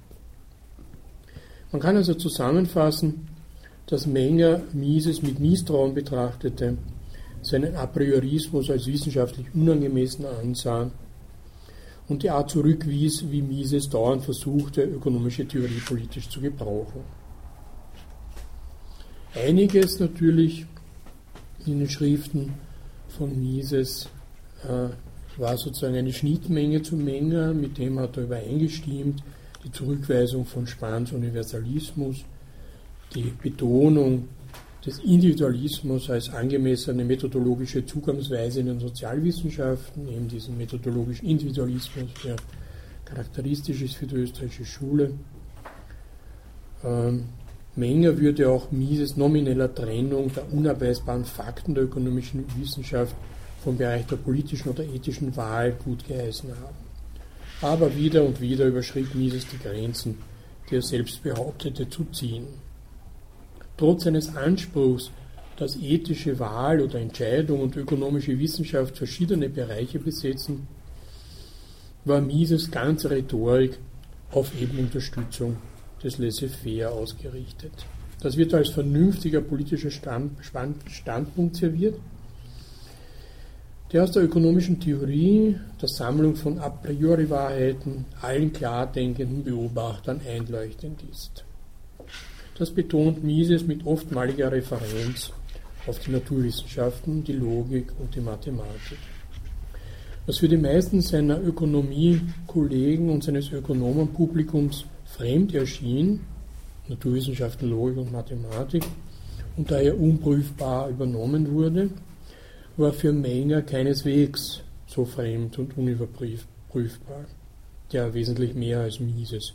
[SPEAKER 1] Man kann also zusammenfassen, dass Menger Mises mit Misstrauen betrachtete, seinen Apriorismus als wissenschaftlich unangemessen ansah und die Art zurückwies, wie Mises dauernd versuchte, ökonomische Theorie politisch zu gebrauchen. Einiges natürlich in den Schriften von Mises äh, war sozusagen eine Schnittmenge zu Menger, mit dem hat er übereingestimmt, die Zurückweisung von Spahns Universalismus, die Betonung des Individualismus als angemessene methodologische Zugangsweise in den Sozialwissenschaften, eben diesen methodologischen Individualismus, der charakteristisch ist für die österreichische Schule. Ähm, Menger würde auch Mises nomineller Trennung der unabweisbaren Fakten der ökonomischen Wissenschaft vom Bereich der politischen oder ethischen Wahl gut geheißen haben. Aber wieder und wieder überschritt Mises die Grenzen, die er selbst behauptete zu ziehen. Trotz seines Anspruchs, dass ethische Wahl oder Entscheidung und ökonomische Wissenschaft verschiedene Bereiche besetzen, war Mises ganze Rhetorik auf eben Unterstützung des Laissez-faire ausgerichtet. Das wird als vernünftiger politischer Stand, Standpunkt serviert, der aus der ökonomischen Theorie, der Sammlung von a priori Wahrheiten, allen klar denkenden Beobachtern einleuchtend ist. Das betont Mises mit oftmaliger Referenz auf die Naturwissenschaften, die Logik und die Mathematik. Was für die meisten seiner Ökonomie-Kollegen und seines Ökonomenpublikums fremd erschien, Naturwissenschaften, Logik und Mathematik, und daher unprüfbar übernommen wurde, war für Menger keineswegs so fremd und unüberprüfbar, der wesentlich mehr als Mises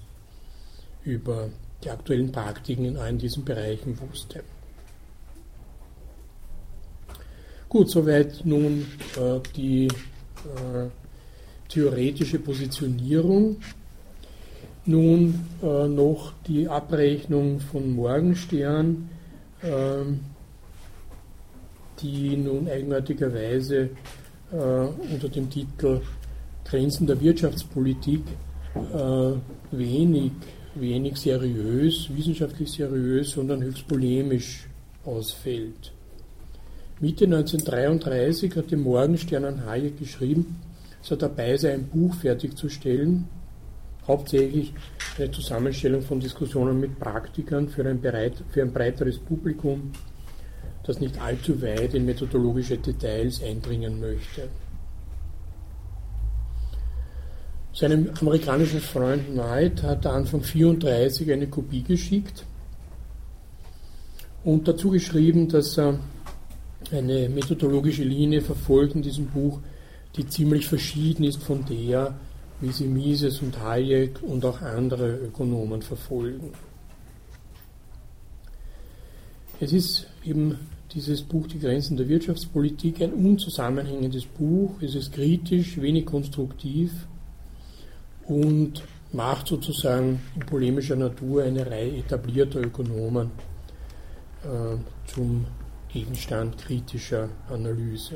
[SPEAKER 1] über die aktuellen Praktiken in allen diesen Bereichen wusste. Gut, soweit nun äh, die äh, theoretische Positionierung. Nun äh, noch die Abrechnung von Morgenstern. Ähm, die nun eigenartigerweise äh, unter dem Titel Grenzen der Wirtschaftspolitik äh, wenig, wenig seriös, wissenschaftlich seriös, sondern höchst polemisch ausfällt. Mitte 1933 hat die Morgenstern an Hayek geschrieben, es hat dabei sei, ein Buch fertigzustellen, hauptsächlich eine Zusammenstellung von Diskussionen mit Praktikern für ein, bereit, für ein breiteres Publikum das nicht allzu weit in methodologische Details eindringen möchte. Seinem amerikanischen Freund Knight hat er Anfang 34 eine Kopie geschickt und dazu geschrieben, dass er eine methodologische Linie verfolgt in diesem Buch, die ziemlich verschieden ist von der, wie sie Mises und Hayek und auch andere Ökonomen verfolgen. Es ist eben dieses Buch Die Grenzen der Wirtschaftspolitik ein unzusammenhängendes Buch. Es ist kritisch, wenig konstruktiv und macht sozusagen in polemischer Natur eine Reihe etablierter Ökonomen äh, zum Gegenstand kritischer Analyse.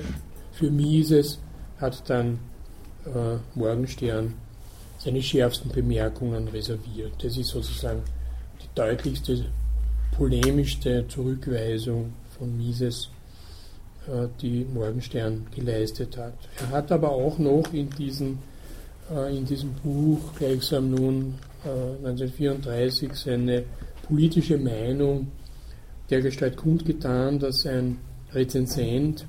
[SPEAKER 1] Für Mises hat dann äh, Morgenstern seine schärfsten Bemerkungen reserviert. Das ist sozusagen die deutlichste polemischste Zurückweisung von Mises, äh, die Morgenstern geleistet hat. Er hat aber auch noch in, diesen, äh, in diesem Buch gleichsam nun 1934 äh, seine politische Meinung dergestalt kundgetan, dass ein Rezensent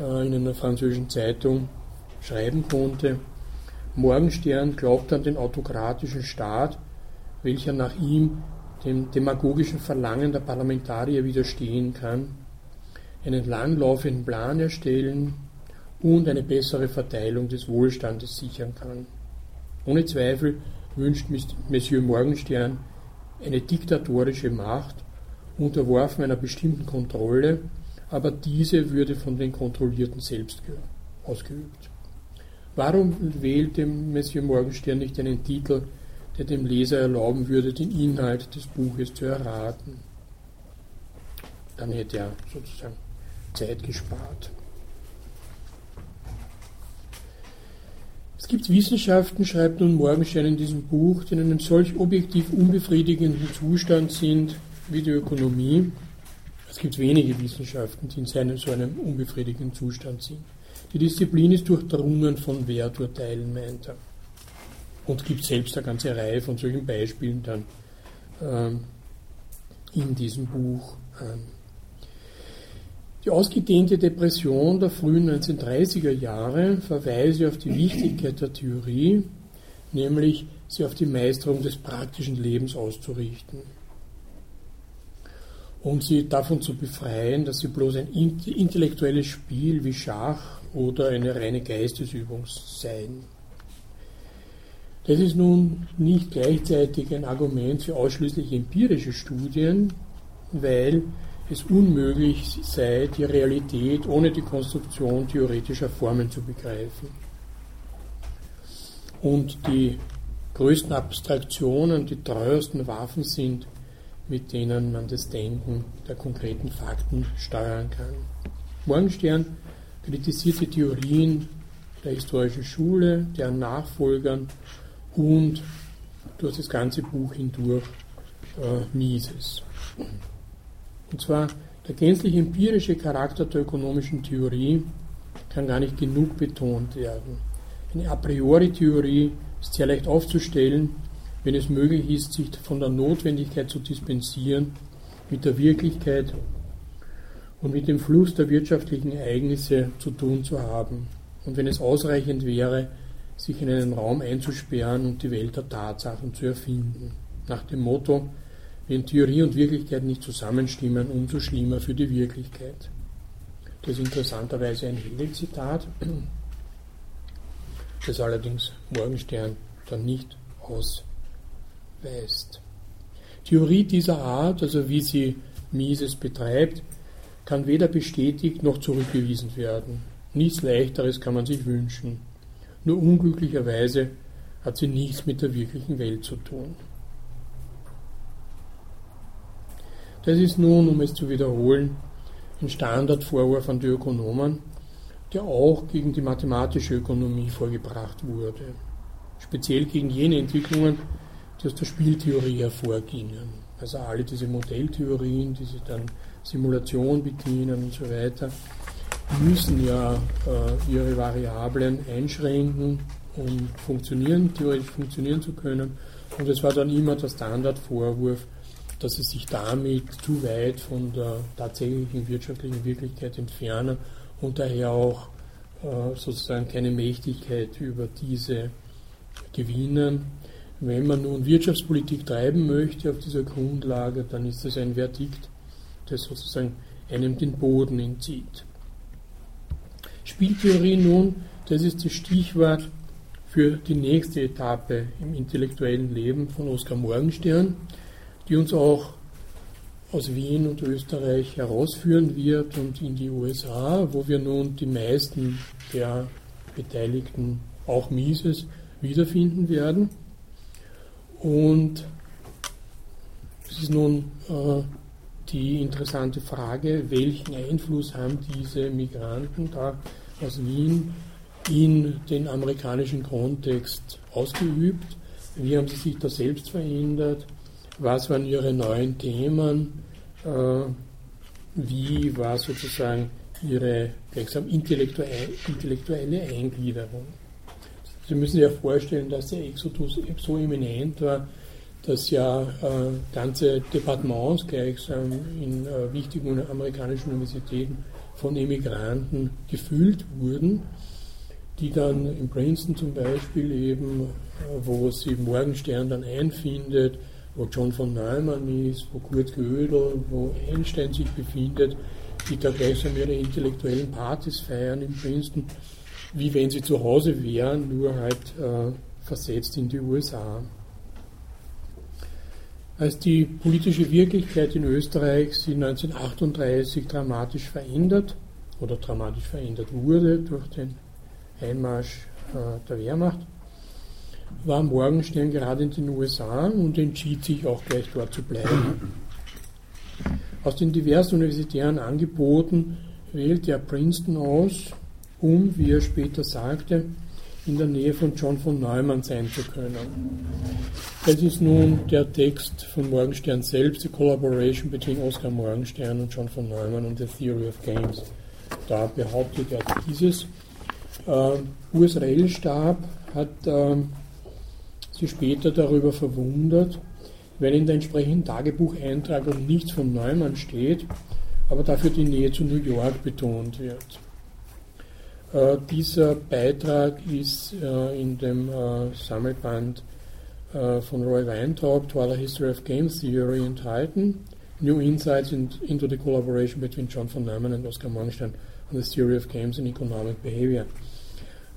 [SPEAKER 1] in einer französischen Zeitung schreiben konnte, Morgenstern glaubt an den autokratischen Staat, welcher nach ihm dem demagogischen Verlangen der Parlamentarier widerstehen kann, einen langlaufenden Plan erstellen und eine bessere Verteilung des Wohlstandes sichern kann. Ohne Zweifel wünscht Monsieur Morgenstern eine diktatorische Macht, unterworfen einer bestimmten Kontrolle, aber diese würde von den Kontrollierten selbst ausgeübt. Warum wählte Monsieur Morgenstern nicht einen Titel, der dem Leser erlauben würde, den Inhalt des Buches zu erraten. Dann hätte er sozusagen Zeit gespart. Es gibt Wissenschaften, schreibt nun Morgenstern in diesem Buch, die in einem solch objektiv unbefriedigenden Zustand sind wie die Ökonomie. Es gibt wenige Wissenschaften, die in so einem unbefriedigenden Zustand sind. Die Disziplin ist durchdrungen von Werturteilen, meint er und gibt selbst eine ganze Reihe von solchen Beispielen dann ähm, in diesem Buch an. Die ausgedehnte Depression der frühen 1930er Jahre verweise auf die Wichtigkeit der Theorie, nämlich sie auf die Meisterung des praktischen Lebens auszurichten und sie davon zu befreien, dass sie bloß ein intellektuelles Spiel wie Schach oder eine reine Geistesübung seien. Das ist nun nicht gleichzeitig ein Argument für ausschließlich empirische Studien, weil es unmöglich sei, die Realität ohne die Konstruktion theoretischer Formen zu begreifen. Und die größten Abstraktionen, die teuersten Waffen sind, mit denen man das Denken der konkreten Fakten steuern kann. Morgenstern kritisiert die Theorien der historischen Schule, deren Nachfolgern und durch das ganze Buch hindurch äh, Mises. Und zwar der gänzlich empirische Charakter der ökonomischen Theorie kann gar nicht genug betont werden. Eine a priori Theorie ist sehr leicht aufzustellen, wenn es möglich ist, sich von der Notwendigkeit zu dispensieren, mit der Wirklichkeit und mit dem Fluss der wirtschaftlichen Ereignisse zu tun zu haben. Und wenn es ausreichend wäre, sich in einen Raum einzusperren und die Welt der Tatsachen zu erfinden. Nach dem Motto, wenn Theorie und Wirklichkeit nicht zusammenstimmen, umso schlimmer für die Wirklichkeit. Das ist interessanterweise ein Hegel-Zitat, das allerdings Morgenstern dann nicht ausweist. Theorie dieser Art, also wie sie Mises betreibt, kann weder bestätigt noch zurückgewiesen werden. Nichts Leichteres kann man sich wünschen. Nur unglücklicherweise hat sie nichts mit der wirklichen Welt zu tun. Das ist nun, um es zu wiederholen, ein Standardvorwurf an die Ökonomen, der auch gegen die mathematische Ökonomie vorgebracht wurde. Speziell gegen jene Entwicklungen, die aus der Spieltheorie hervorgingen. Also alle diese Modelltheorien, die sich dann Simulation bedienen und so weiter, müssen ja äh, ihre Variablen einschränken, um funktionieren, theoretisch funktionieren zu können. Und es war dann immer der Standardvorwurf, dass sie sich damit zu weit von der tatsächlichen wirtschaftlichen Wirklichkeit entfernen und daher auch äh, sozusagen keine Mächtigkeit über diese gewinnen. Wenn man nun Wirtschaftspolitik treiben möchte auf dieser Grundlage, dann ist das ein Verdikt, das sozusagen einem den Boden entzieht. Spieltheorie nun, das ist das Stichwort für die nächste Etappe im intellektuellen Leben von Oskar Morgenstern, die uns auch aus Wien und Österreich herausführen wird und in die USA, wo wir nun die meisten der Beteiligten, auch Mises, wiederfinden werden. Und es ist nun äh, die interessante Frage, welchen Einfluss haben diese Migranten da aus Wien in den amerikanischen Kontext ausgeübt? Wie haben sie sich da selbst verändert? Was waren ihre neuen Themen? Äh, wie war sozusagen ihre intellektuelle Eingliederung? Sie müssen sich ja vorstellen, dass der Exodus so eminent war, dass ja äh, ganze Departements gleichsam in äh, wichtigen amerikanischen Universitäten von Emigranten gefüllt wurden, die dann in Princeton zum Beispiel eben, äh, wo sie Morgenstern dann einfindet, wo John von Neumann ist, wo Kurt Gödel, wo Einstein sich befindet, die da gleichsam ihre intellektuellen Partys feiern in Princeton, wie wenn sie zu Hause wären, nur halt äh, versetzt in die USA. Als die politische Wirklichkeit in Österreich sich 1938 dramatisch verändert oder dramatisch verändert wurde durch den Einmarsch äh, der Wehrmacht, war Morgenstern gerade in den USA und entschied sich auch gleich dort zu bleiben. Aus den diversen universitären Angeboten wählte er Princeton aus, um, wie er später sagte, in der Nähe von John von Neumann sein zu können. Das ist nun der Text von Morgenstern selbst, The Collaboration between Oscar Morgenstern und John von Neumann und The Theory of Games. Da behauptet er dieses. Äh, Urs Rellstab hat äh, sich später darüber verwundert, weil in der entsprechenden Tagebucheintragung nichts von Neumann steht, aber dafür die Nähe zu New York betont wird. Äh, dieser Beitrag ist äh, in dem äh, Sammelband von Roy Weintraub, Other History of Game Theory, enthalten. New Insights in, into the Collaboration between John von Neumann and Oscar Morgenstern on the Theory of Games and Economic Behavior.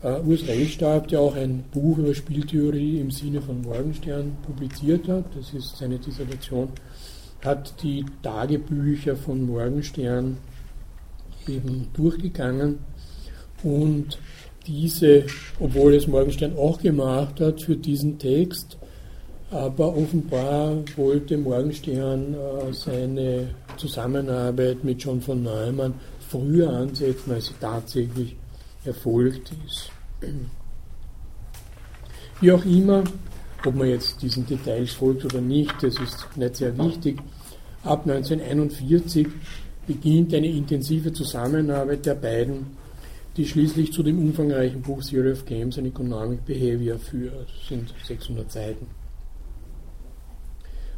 [SPEAKER 1] Uh, Urs Rellstab, der auch ein Buch über Spieltheorie im Sinne von Morgenstern publiziert hat, das ist seine Dissertation, hat die Tagebücher von Morgenstern eben durchgegangen und diese, obwohl es Morgenstern auch gemacht hat für diesen Text, aber offenbar wollte Morgenstern äh, seine Zusammenarbeit mit John von Neumann früher ansetzen, als sie tatsächlich erfolgt ist. Wie auch immer, ob man jetzt diesen Details folgt oder nicht, das ist nicht sehr wichtig. Ab 1941 beginnt eine intensive Zusammenarbeit der beiden, die schließlich zu dem umfangreichen Buch Theory of Games and Economic Behavior führt. Das sind 600 Seiten.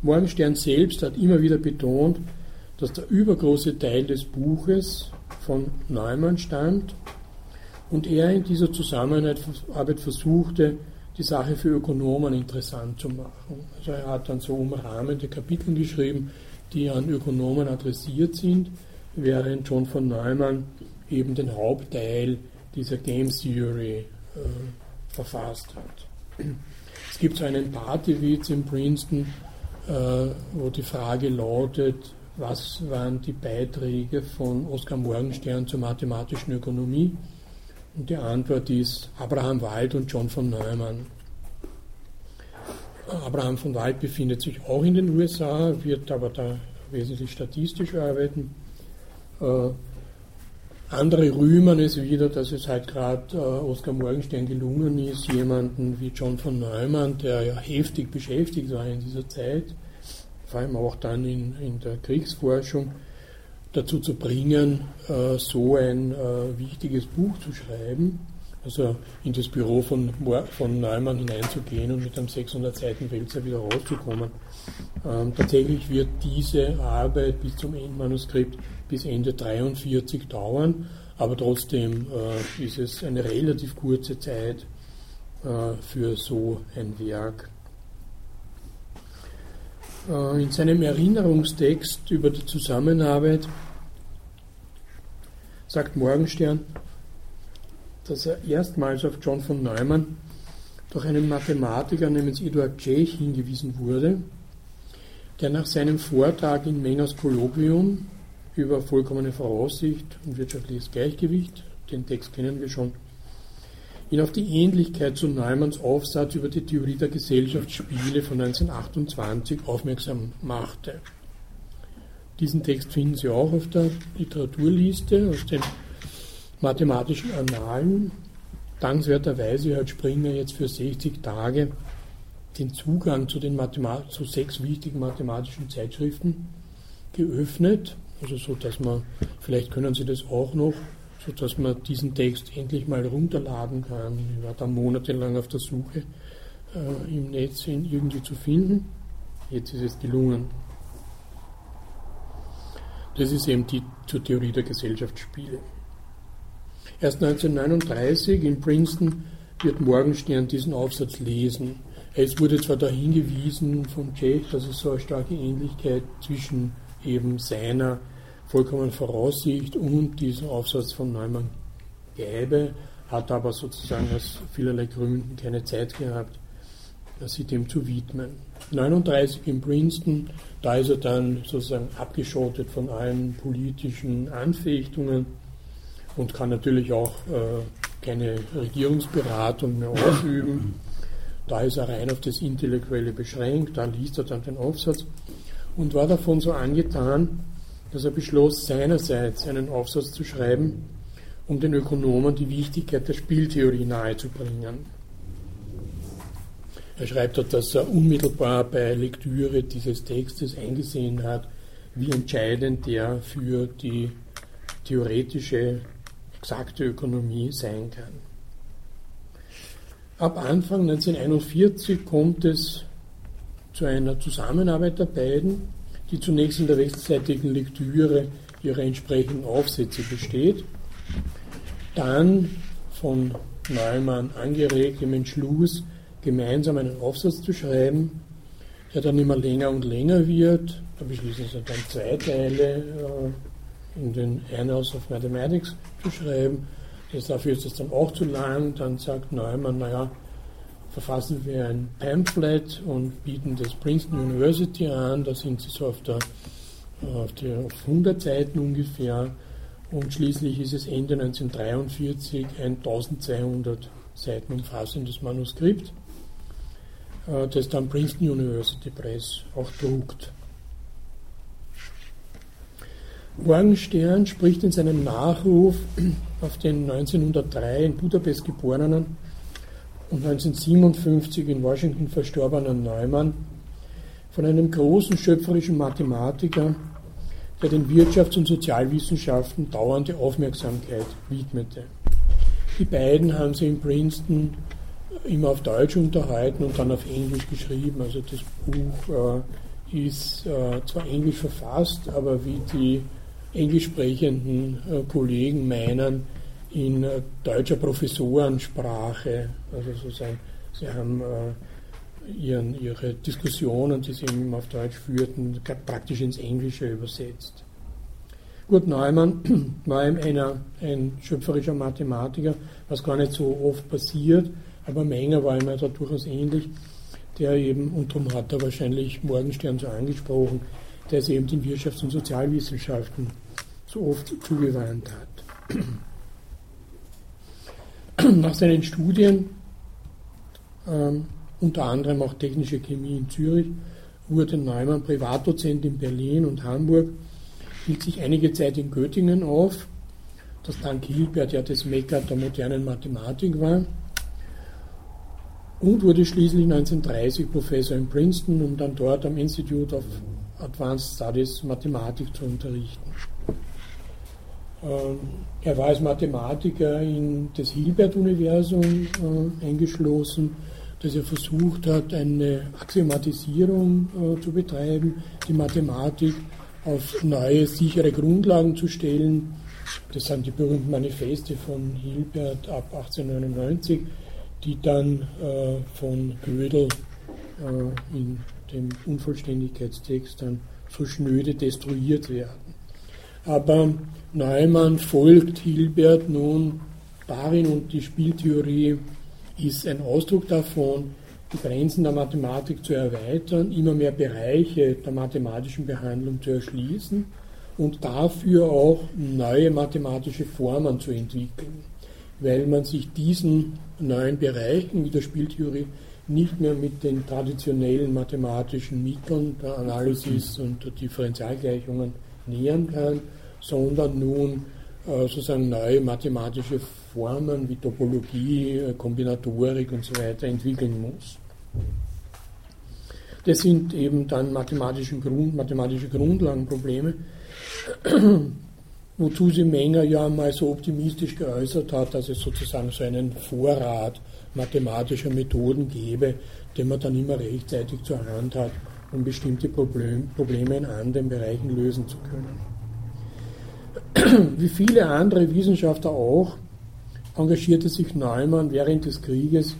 [SPEAKER 1] Morgenstern selbst hat immer wieder betont, dass der übergroße Teil des Buches von Neumann stammt und er in dieser Zusammenarbeit versuchte, die Sache für Ökonomen interessant zu machen. Also er hat dann so umrahmende Kapitel geschrieben, die an Ökonomen adressiert sind, während John von Neumann eben den Hauptteil dieser Game Theory äh, verfasst hat. Es gibt so einen Partywitz in Princeton, äh, wo die Frage lautet, was waren die Beiträge von Oskar Morgenstern zur mathematischen Ökonomie? Und die Antwort ist Abraham Wald und John von Neumann. Abraham von Wald befindet sich auch in den USA, wird aber da wesentlich statistisch arbeiten. Äh, andere rühmen es wieder, dass es halt gerade äh, Oskar Morgenstern gelungen ist, jemanden wie John von Neumann, der ja heftig beschäftigt war in dieser Zeit, vor allem auch dann in, in der Kriegsforschung, dazu zu bringen, äh, so ein äh, wichtiges Buch zu schreiben, also in das Büro von, von Neumann hineinzugehen und mit einem 600 Seiten Wälzer wieder rauszukommen. Ähm, tatsächlich wird diese Arbeit bis zum Endmanuskript bis Ende 43 dauern, aber trotzdem äh, ist es eine relativ kurze Zeit äh, für so ein Werk. Äh, in seinem Erinnerungstext über die Zusammenarbeit sagt Morgenstern, dass er erstmals auf John von Neumann durch einen Mathematiker namens Eduard J. hingewiesen wurde, der nach seinem Vortrag in Mengers Kolloquium über vollkommene Voraussicht und wirtschaftliches Gleichgewicht, den Text kennen wir schon, ihn auf die Ähnlichkeit zu Neumanns Aufsatz über die Theorie der Gesellschaftsspiele von 1928 aufmerksam machte. Diesen Text finden Sie auch auf der Literaturliste aus den mathematischen Annalen. Dankenswerterweise hat Springer jetzt für 60 Tage den Zugang zu, den Mathemat zu sechs wichtigen mathematischen Zeitschriften geöffnet. Also so, dass man, vielleicht können Sie das auch noch, so dass man diesen Text endlich mal runterladen kann. Ich war da monatelang auf der Suche, äh, im Netz ihn irgendwie zu finden. Jetzt ist es gelungen. Das ist eben die zur Theorie der Gesellschaftsspiele. Erst 1939 in Princeton wird Morgenstern diesen Aufsatz lesen. Es wurde zwar darauf hingewiesen von Tschech, dass es so eine starke Ähnlichkeit zwischen eben seiner vollkommenen Voraussicht und diesem Aufsatz von Neumann gäbe, hat aber sozusagen aus vielerlei Gründen keine Zeit gehabt, sich dem zu widmen. 39 in Princeton, da ist er dann sozusagen abgeschottet von allen politischen Anfechtungen und kann natürlich auch äh, keine Regierungsberatung mehr ausüben. Da ist er rein auf das Intellektuelle beschränkt, da liest er dann den Aufsatz und war davon so angetan, dass er beschloss, seinerseits einen Aufsatz zu schreiben, um den Ökonomen die Wichtigkeit der Spieltheorie nahezubringen. Er schreibt dort, dass er unmittelbar bei Lektüre dieses Textes eingesehen hat, wie entscheidend der für die theoretische, exakte Ökonomie sein kann. Ab Anfang 1941 kommt es zu einer Zusammenarbeit der beiden, die zunächst in der wechselseitigen Lektüre ihrer entsprechenden Aufsätze besteht, dann von Neumann angeregt im Entschluss, gemeinsam einen Aufsatz zu schreiben, der dann immer länger und länger wird. Da beschließen sie dann zwei Teile äh, in den Annals of Mathematics zu schreiben, das, dafür ist es dann auch zu lang. Dann sagt Neumann, naja, verfassen wir ein Pamphlet und bieten das Princeton University an. Da sind sie so auf, der, auf, der, auf 100 Seiten ungefähr. Und schließlich ist es Ende 1943 ein 1200 Seiten umfassendes Manuskript, äh, das dann Princeton University Press auch druckt. Morgenstern spricht in seinem Nachruf auf den 1903 in Budapest geborenen und 1957 in Washington verstorbenen Neumann von einem großen schöpferischen Mathematiker, der den Wirtschafts- und Sozialwissenschaften dauernde Aufmerksamkeit widmete. Die beiden haben sie in Princeton immer auf Deutsch unterhalten und dann auf Englisch geschrieben. Also das Buch äh, ist äh, zwar englisch verfasst, aber wie die englisch sprechenden äh, Kollegen meinen, in äh, deutscher Professorensprache. Also sozusagen, sie haben äh, ihren, ihre Diskussionen, die sie immer auf Deutsch führten, praktisch ins Englische übersetzt. Gut, Neumann [CLEARS THROAT] war einer, ein schöpferischer Mathematiker, was gar nicht so oft passiert, aber Menger war ihm da durchaus ähnlich, der eben, und darum hat er wahrscheinlich Morgenstern so angesprochen, der sich eben den Wirtschafts- und Sozialwissenschaften so oft zugewandt hat. [CLEARS THROAT] [CLEARS THROAT] Nach seinen Studien, ähm, unter anderem auch technische Chemie in Zürich, wurde Neumann Privatdozent in Berlin und Hamburg, hielt sich einige Zeit in Göttingen auf, das dank Hilbert ja das Mekka der modernen Mathematik war, und wurde schließlich 1930 Professor in Princeton, um dann dort am Institute of Advanced Studies Mathematik zu unterrichten. Ähm, er war als Mathematiker in das Hilbert-Universum äh, eingeschlossen, dass er versucht hat, eine Axiomatisierung äh, zu betreiben, die Mathematik auf neue, sichere Grundlagen zu stellen. Das sind die berühmten Manifeste von Hilbert ab 1899, die dann äh, von Gödel in dem Unvollständigkeitstext dann so schnöde destruiert werden. Aber Neumann folgt Hilbert nun darin und die Spieltheorie ist ein Ausdruck davon, die Grenzen der Mathematik zu erweitern, immer mehr Bereiche der mathematischen Behandlung zu erschließen und dafür auch neue mathematische Formen zu entwickeln, weil man sich diesen neuen Bereichen wie der Spieltheorie nicht mehr mit den traditionellen mathematischen Mitteln der Analysis und der Differentialgleichungen nähern kann, sondern nun äh, sozusagen neue mathematische Formen wie Topologie, äh, Kombinatorik und so weiter entwickeln muss. Das sind eben dann mathematische, Grund, mathematische Grundlagenprobleme, [CLEARS THROAT] wozu sie Menger ja mal so optimistisch geäußert hat, dass es sozusagen so einen Vorrat mathematischer Methoden gäbe, den man dann immer rechtzeitig zur Hand hat, um bestimmte Problem, Probleme in anderen Bereichen lösen zu können. [CLEARS THROAT] Wie viele andere Wissenschaftler auch, engagierte sich Neumann während des Krieges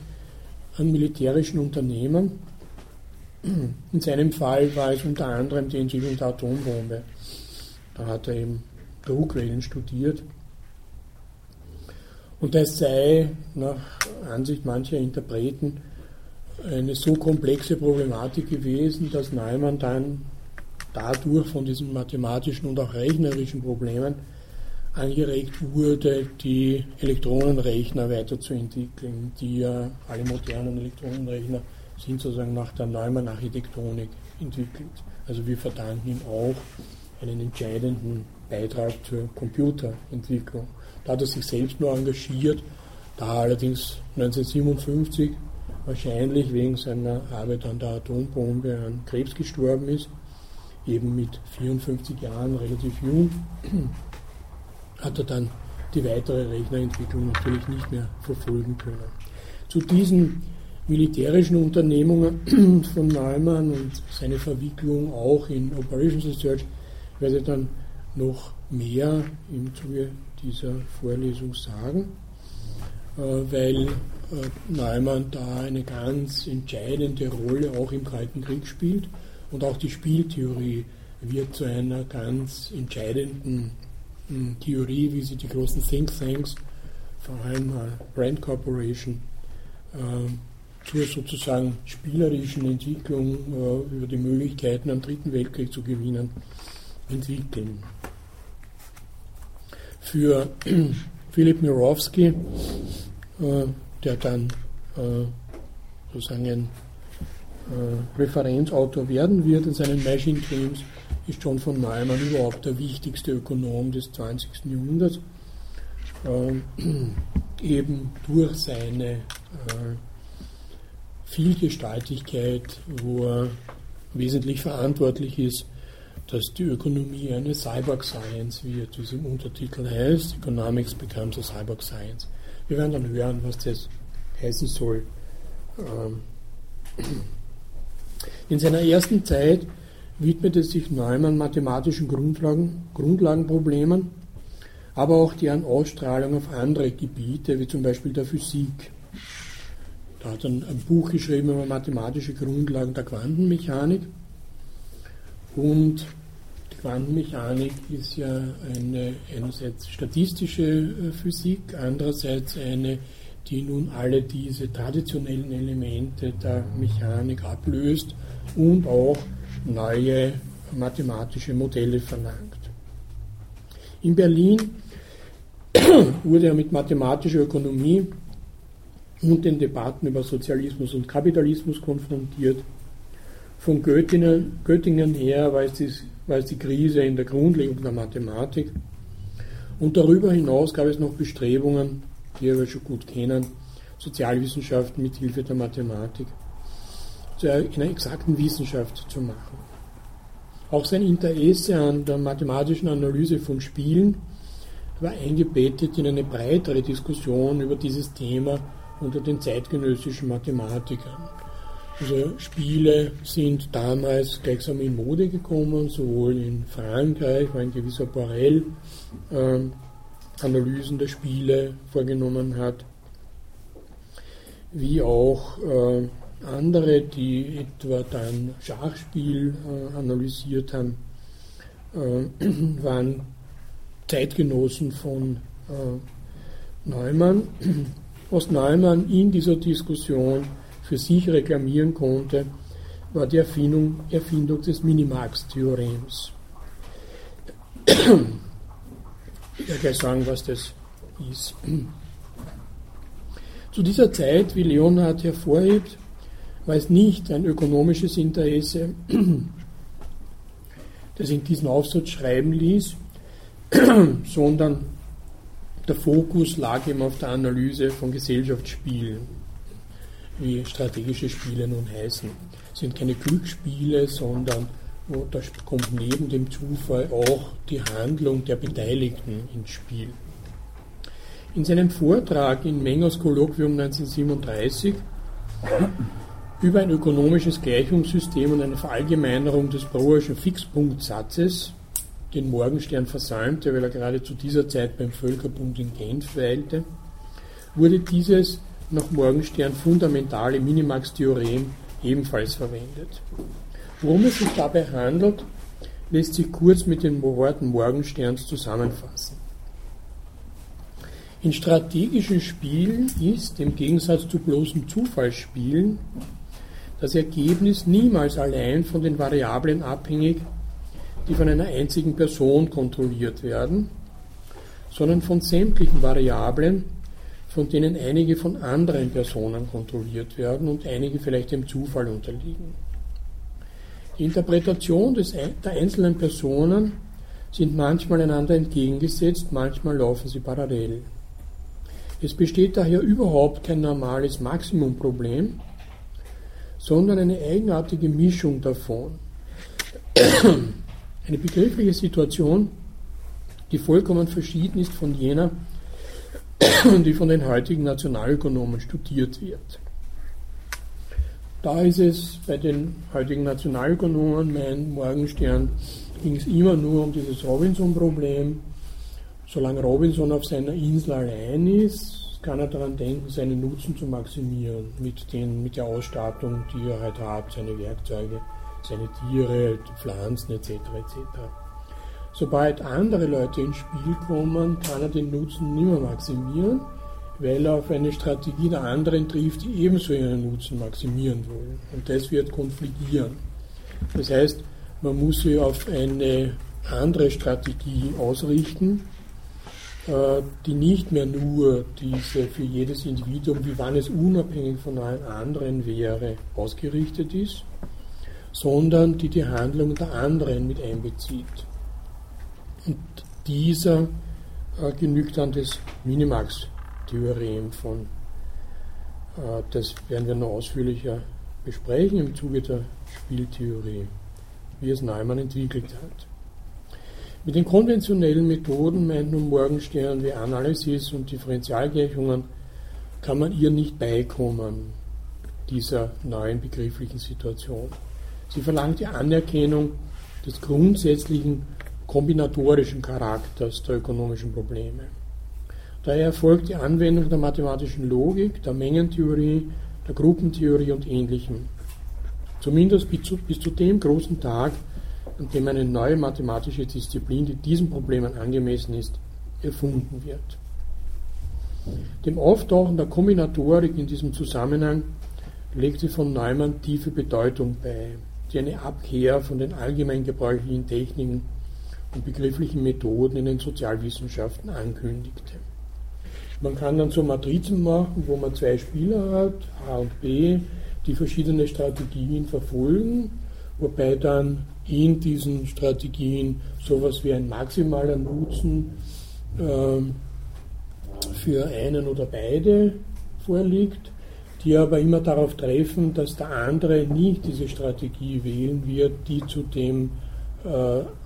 [SPEAKER 1] an militärischen Unternehmen. [CLEARS THROAT] In seinem Fall war es unter anderem die Entwicklung der Atombombe. Da hat er eben Druckwellen studiert. Und das sei nach Ansicht mancher Interpreten eine so komplexe Problematik gewesen, dass Neumann dann dadurch von diesen mathematischen und auch rechnerischen Problemen angeregt wurde, die Elektronenrechner weiterzuentwickeln, die ja alle modernen Elektronenrechner sind sozusagen nach der Neumann-Architektonik entwickelt. Also wir verdanken ihm auch einen entscheidenden Beitrag zur Computerentwicklung. Da hat er sich selbst nur engagiert, da allerdings 1957 wahrscheinlich wegen seiner Arbeit an der Atombombe an Krebs gestorben ist eben mit 54 Jahren relativ jung, hat er dann die weitere Rechnerentwicklung natürlich nicht mehr verfolgen können. Zu diesen militärischen Unternehmungen [CLEARS THROAT] von Neumann und seine Verwicklung auch in Operations Research werde ich dann noch mehr im Zuge dieser Vorlesung sagen, äh, weil äh, Neumann da eine ganz entscheidende Rolle auch im Kalten Krieg spielt und auch die Spieltheorie wird zu einer ganz entscheidenden hm, Theorie, wie sie die großen Think Tanks vor allem Brand Corporation, zur sozusagen spielerischen Entwicklung über die Möglichkeiten am Dritten Weltkrieg zu gewinnen, entwickeln. Für [CLEARS THROAT] Philipp Mirowski, der dann sozusagen ein Referenzautor werden wird in seinen Machine Games, ist John von Neumann überhaupt der wichtigste Ökonom des 20. Jahrhunderts, äh, [CLEARS THROAT] eben durch seine äh, Vielgestaltigkeit, wo er wesentlich verantwortlich ist, dass die Ökonomie eine Cyborg Science wird, wie es im Untertitel heißt, Economics becomes a Cyborg Science. Wir werden dann hören, was das heißen soll. Ähm, [CLEARS THROAT] in seiner ersten Zeit widmete sich Neumann mathematischen Grundlagen, Grundlagenproblemen, aber auch deren Ausstrahlung auf andere Gebiete, wie zum Beispiel der Physik. Da hat er ein Buch geschrieben über mathematische Grundlagen der Quantenmechanik. Und die Quantenmechanik ist ja eine einerseits statistische äh, Physik, andererseits eine, die nun alle diese traditionellen Elemente der Mechanik ablöst und auch neue mathematische Modelle verlangt. In Berlin [CLEARS THROAT] wurde er mit mathematischer Ökonomie und den Debatten über Sozialismus und Kapitalismus konfrontiert. Von Göttingen, Göttingen her war es, die, war es die Krise in der Grundlegung der Mathematik. Und darüber hinaus gab es noch Bestrebungen, die wir schon gut kennen, Sozialwissenschaften mit Hilfe der Mathematik zu einer exakten Wissenschaft zu machen. Auch sein Interesse an der mathematischen Analyse von Spielen war eingebettet in eine breitere Diskussion über dieses Thema unter den zeitgenössischen Mathematikern. Also Spiele sind damals gleichsam in Mode gekommen, sowohl in Frankreich, wo ein gewisser Borel äh, Analysen der Spiele vorgenommen hat, wie auch äh, andere, die etwa dann Schachspiel äh, analysiert haben, äh, [CLEARS THROAT] waren Zeitgenossen von äh, Neumann. [CLEARS THROAT] Was Neumann in dieser Diskussion für sich reklamieren konnte, war die Erfindung, Erfindung des Minimax-Theorems. [CLEARS THROAT] Ich werde gleich sagen, was das ist. Zu dieser Zeit, wie Leonhard hervorhebt, war es nicht ein ökonomisches Interesse, das in diesen Aufsatz schreiben ließ, [CLEARS THROAT] sondern der Fokus lag eben auf der Analyse von Gesellschaftsspielen, wie strategische Spiele nun heißen. Es sind keine Glücksspiele, sondern da kommt neben dem Zufall auch die Handlung der Beteiligten ins Spiel. In seinem Vortrag in Mengers Kolloquium 1937 über ein ökonomisches Gleichungssystem und eine Verallgemeinerung des Broerschen Fixpunktsatzes, den Morgenstern versäumte, weil er gerade zu dieser Zeit beim Völkerbund in Genf weilte, wurde dieses nach Morgenstern fundamentale Minimax-Theorem ebenfalls verwendet. Worum es sich dabei handelt, lässt sich kurz mit den Worten Morgensterns zusammenfassen. In strategischen Spielen ist, im Gegensatz zu bloßen Zufallsspielen, das Ergebnis niemals allein von den Variablen abhängig, die von einer einzigen Person kontrolliert werden, sondern von sämtlichen Variablen, von denen einige von anderen Personen kontrolliert werden und einige vielleicht dem Zufall unterliegen. Die Interpretation des, der einzelnen Personen sind manchmal einander entgegengesetzt, manchmal laufen sie parallel. Es besteht daher überhaupt kein normales Maximumproblem, sondern eine eigenartige Mischung davon. [COUGHS] Eine begriffliche Situation, die vollkommen verschieden ist von jener, [COUGHS] die von den heutigen Nationalökonomen studiert wird. Da ist es bei den heutigen Nationalökonomen, mein Morgenstern, ging es immer nur um dieses Robinson-Problem. Solange Robinson auf seiner Insel allein ist, kann er daran denken, seinen Nutzen zu maximieren mit, den, mit der Ausstattung, die er halt hat, seine Werkzeuge, seine Tiere, Pflanzen etc. etc. Sobald andere Leute ins Spiel kommen, kann er den Nutzen nicht mehr maximieren, weil er auf eine Strategie der anderen trifft, die ebenso ihren Nutzen maximieren wollen. Und das wird konfligieren. Das heißt, man muss sich auf eine andere Strategie ausrichten, äh, die nicht mehr nur diese für jedes Individuum, wie wann es unabhängig von allen anderen wäre, ausgerichtet ist, sondern die die Handlung der anderen mit einbezieht. Und dieser äh, genügt dann das Minimax-Theorem von. Äh, das werden wir noch ausführlicher besprechen im Zuge der Spieltheorie, wie es Neumann entwickelt hat. Mit den konventionellen Methoden, meint nun Morgenstern, wie Analysis und Differentialgleichungen, kann man ihr nicht beikommen, dieser neuen begrifflichen Situation. Sie verlangt die Anerkennung des grundsätzlichen kombinatorischen Charakters der ökonomischen Probleme. Daher erfolgt die Anwendung der mathematischen Logik, der Mengentheorie, der Gruppentheorie und Ähnlichem. Zumindest bis zu, bis zu dem großen Tag, an dem eine neue mathematische Disziplin, die diesen Problemen angemessen ist, erfunden wird. Dem Auftauchen der Kombinatorik in diesem Zusammenhang legte von Neumann tiefe Bedeutung bei, die eine Abkehr von den allgemein gebräuchlichen Techniken und begrifflichen Methoden in den Sozialwissenschaften ankündigte. Man kann dann so Matrizen machen, wo man zwei Spieler hat, A und B, die verschiedene Strategien verfolgen, wobei dann in diesen Strategien sowas wie ein maximaler Nutzen äh, für einen oder beide vorliegt, die aber immer darauf treffen, dass der andere nicht diese Strategie wählen wird, die zu dem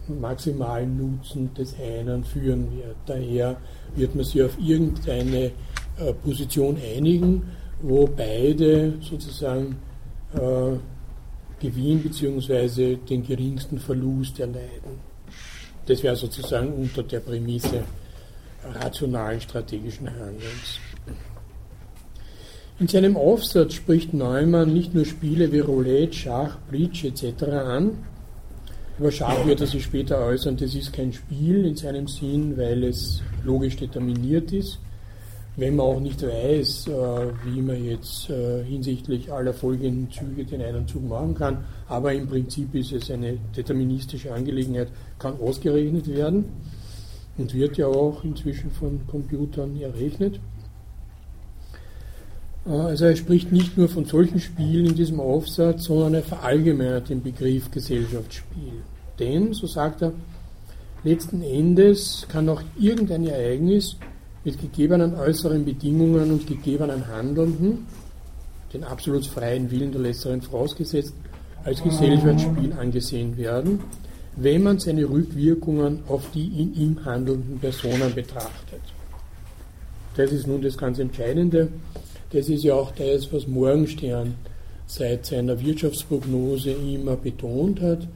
[SPEAKER 1] maximalen Nutzen des einen führen wird. Daher wird man sich auf irgendeine äh, Position einigen, wo beide sozusagen äh, Gewinn bzw. den geringsten Verlust erleiden. Das wäre sozusagen unter der Prämisse rationalen strategischen Handelns. In seinem Aufsatz spricht Neumann nicht nur Spiele wie Roulette, Schach, Bridge etc. an. Über Schach wird er sich später äußern, das ist kein Spiel in seinem Sinn, weil es logisch determiniert ist wenn man auch nicht weiß, äh, wie man jetzt äh, hinsichtlich aller folgenden Züge den einen Zug machen kann. Aber im Prinzip ist es eine deterministische Angelegenheit, kann ausgerechnet werden und wird ja auch inzwischen von Computern errechnet. Äh, also er spricht nicht nur von solchen Spielen in diesem Aufsatz, sondern er verallgemeinert den Begriff Gesellschaftsspiel. Denn, so sagt er, letzten Endes kann auch irgendein Ereignis mit gegebenen äußeren Bedingungen und gegebenen Handelnden, den absolut freien Willen der Letzteren vorausgesetzt, als Gesellschaftsspiel angesehen werden, wenn man seine Rückwirkungen auf die in ihm handelnden Personen betrachtet. Das ist nun das ganz Entscheidende. Das ist ja auch das, was Morgenstern seit seiner Wirtschaftsprognose immer betont hat,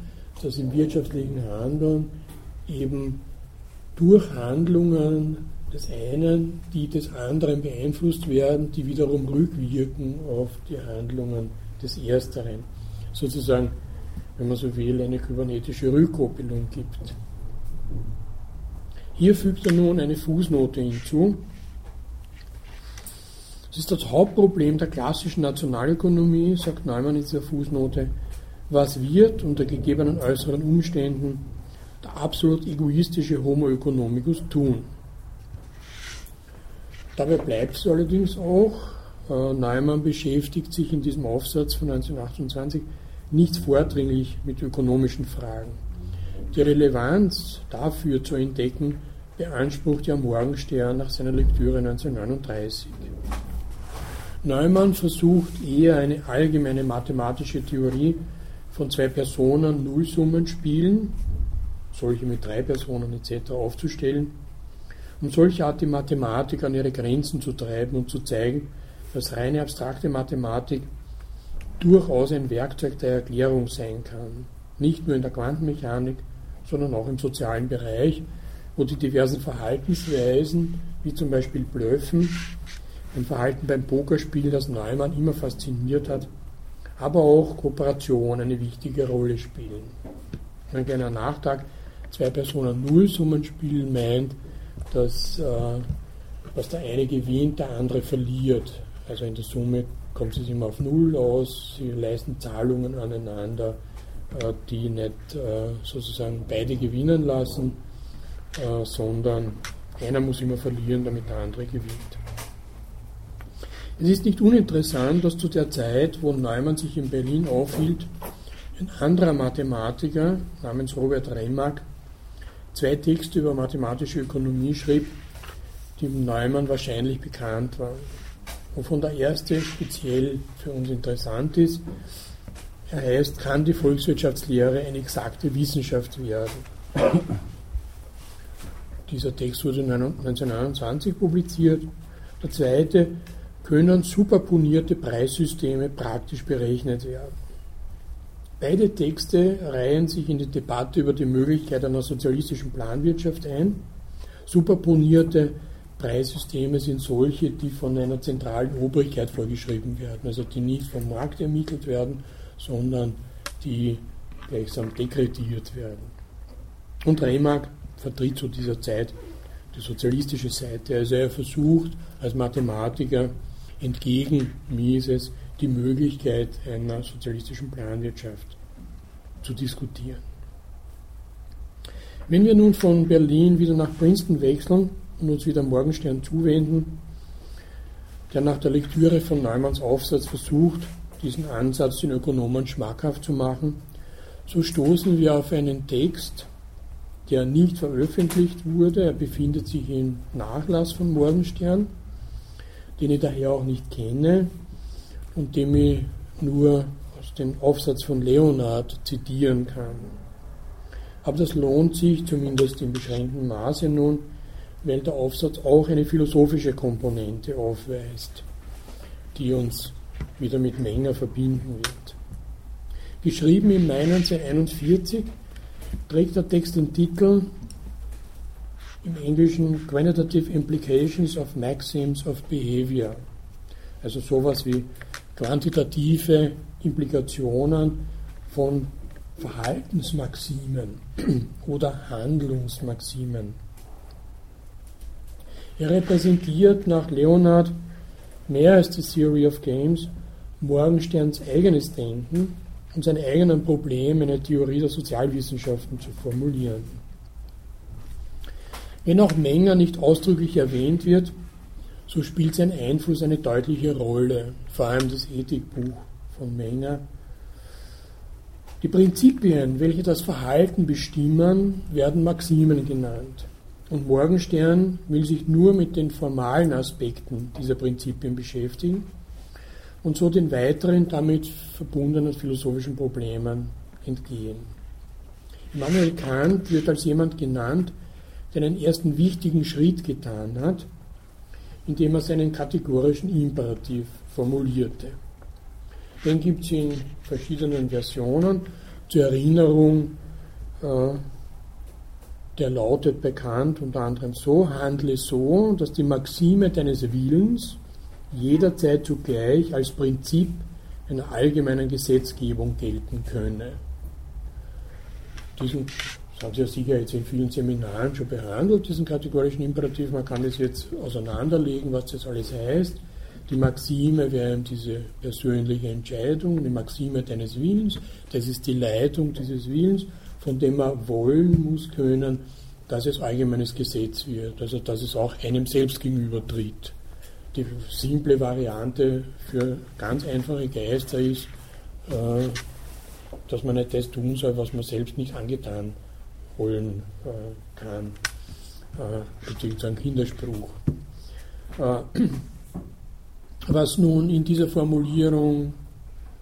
[SPEAKER 1] dass im wirtschaftlichen Handeln eben durch Handlungen des einen, die des anderen beeinflusst werden, die wiederum rückwirken auf die Handlungen des Ersteren. Sozusagen, wenn man so will, eine kybernetische Rückkoppelung gibt. Hier fügt er nun eine Fußnote hinzu. Es ist das Hauptproblem der klassischen Nationalökonomie, sagt Neumann in dieser Fußnote, was wird unter gegebenen äußeren Umständen der absolut egoistische Homo economicus tun. Dabei bleibt es allerdings auch. Äh, Neumann beschäftigt sich in diesem Aufsatz von 1928 nicht vordringlich mit ökonomischen Fragen. Die Relevanz dafür zu entdecken, beansprucht ja Morgenstern nach seiner Lektüre 1939. Neumann versucht eher eine allgemeine mathematische Theorie von zwei Personen Nullsummenspielen, solche mit drei Personen etc. aufzustellen um solche Art die Mathematik an ihre Grenzen zu treiben und zu zeigen, dass reine abstrakte Mathematik durchaus ein Werkzeug der Erklärung sein kann. Nicht nur in der Quantenmechanik, sondern auch im sozialen Bereich, wo die diversen Verhaltensweisen, wie zum Beispiel Blöffen, ein Verhalten beim Pokerspiel, das Neumann immer fasziniert hat, aber auch Kooperation eine wichtige Rolle spielen. Ein kleiner Nachtrag, zwei Personen Nullsummenspiel meint, dass äh, was der eine gewinnt, der andere verliert. Also in der Summe kommt es immer auf Null aus, sie leisten Zahlungen aneinander, äh, die nicht äh, sozusagen beide gewinnen lassen, äh, sondern einer muss immer verlieren, damit der andere gewinnt. Es ist nicht uninteressant, dass zu der Zeit, wo Neumann sich in Berlin aufhielt, ein anderer Mathematiker namens Robert Remak zwei Texte über mathematische Ökonomie schrieb, die Neumann wahrscheinlich bekannt waren. Wovon der erste speziell für uns interessant ist, er heißt, kann die Volkswirtschaftslehre eine exakte Wissenschaft werden? Dieser Text wurde 1929 publiziert. Der zweite, können superponierte Preissysteme praktisch berechnet werden? Beide Texte reihen sich in die Debatte über die Möglichkeit einer sozialistischen Planwirtschaft ein. Superponierte Preissysteme sind solche, die von einer zentralen Obrigkeit vorgeschrieben werden, also die nicht vom Markt ermittelt werden, sondern die gleichsam dekretiert werden. Und Remark vertritt zu dieser Zeit die sozialistische Seite. Also er versucht als Mathematiker entgegen Mises die Möglichkeit einer sozialistischen Planwirtschaft zu diskutieren. Wenn wir nun von Berlin wieder nach Princeton wechseln und uns wieder Morgenstern zuwenden, der nach der Lektüre von Neumanns Aufsatz versucht, diesen Ansatz den Ökonomen schmackhaft zu machen, so stoßen wir auf einen Text, der nicht veröffentlicht wurde. Er befindet sich im Nachlass von Morgenstern, den ich daher auch nicht kenne und dem ich nur aus dem Aufsatz von Leonard zitieren kann. Aber das lohnt sich zumindest in beschränktem Maße nun, weil der Aufsatz auch eine philosophische Komponente aufweist, die uns wieder mit Menger verbinden wird. Geschrieben im Mai 1941 trägt der Text den Titel im Englischen Quantitative Implications of Maxims of Behavior. Also sowas wie quantitative Implikationen von Verhaltensmaximen [CLEARS THROAT] oder Handlungsmaximen. Er repräsentiert nach Leonard mehr als die Theory of Games Morgensterns eigenes Denken und seine eigenen Probleme in der Theorie der Sozialwissenschaften zu formulieren. Wenn auch Menger nicht ausdrücklich erwähnt wird, so spielt sein Einfluss eine deutliche Rolle, vor allem das Ethikbuch von Menger. Die Prinzipien, welche das Verhalten bestimmen, werden Maximen genannt. Und Morgenstern will sich nur mit den formalen Aspekten dieser Prinzipien beschäftigen und so den weiteren damit verbundenen philosophischen Problemen entgehen. Immanuel Kant wird als jemand genannt, der einen ersten wichtigen Schritt getan hat, indem er seinen kategorischen Imperativ formulierte. Den gibt es in verschiedenen Versionen. Zur Erinnerung, äh, der lautet bekannt unter anderem so, handle so, dass die Maxime deines Willens jederzeit zugleich als Prinzip einer allgemeinen Gesetzgebung gelten könne. Diesen das haben Sie ja sicher jetzt in vielen Seminaren schon behandelt, diesen kategorischen Imperativ. Man kann das jetzt auseinanderlegen, was das alles heißt. Die Maxime wäre diese persönliche Entscheidung, die Maxime deines Willens. Das ist die Leitung dieses Willens, von dem man wollen muss können, dass es allgemeines Gesetz wird, also dass es auch einem selbst gegenübertritt. Die simple Variante für ganz einfache Geister ist, äh, dass man nicht das tun soll, was man selbst nicht angetan holen äh, kann, äh, beziehungsweise ein Kinderspruch. Äh, was nun in dieser Formulierung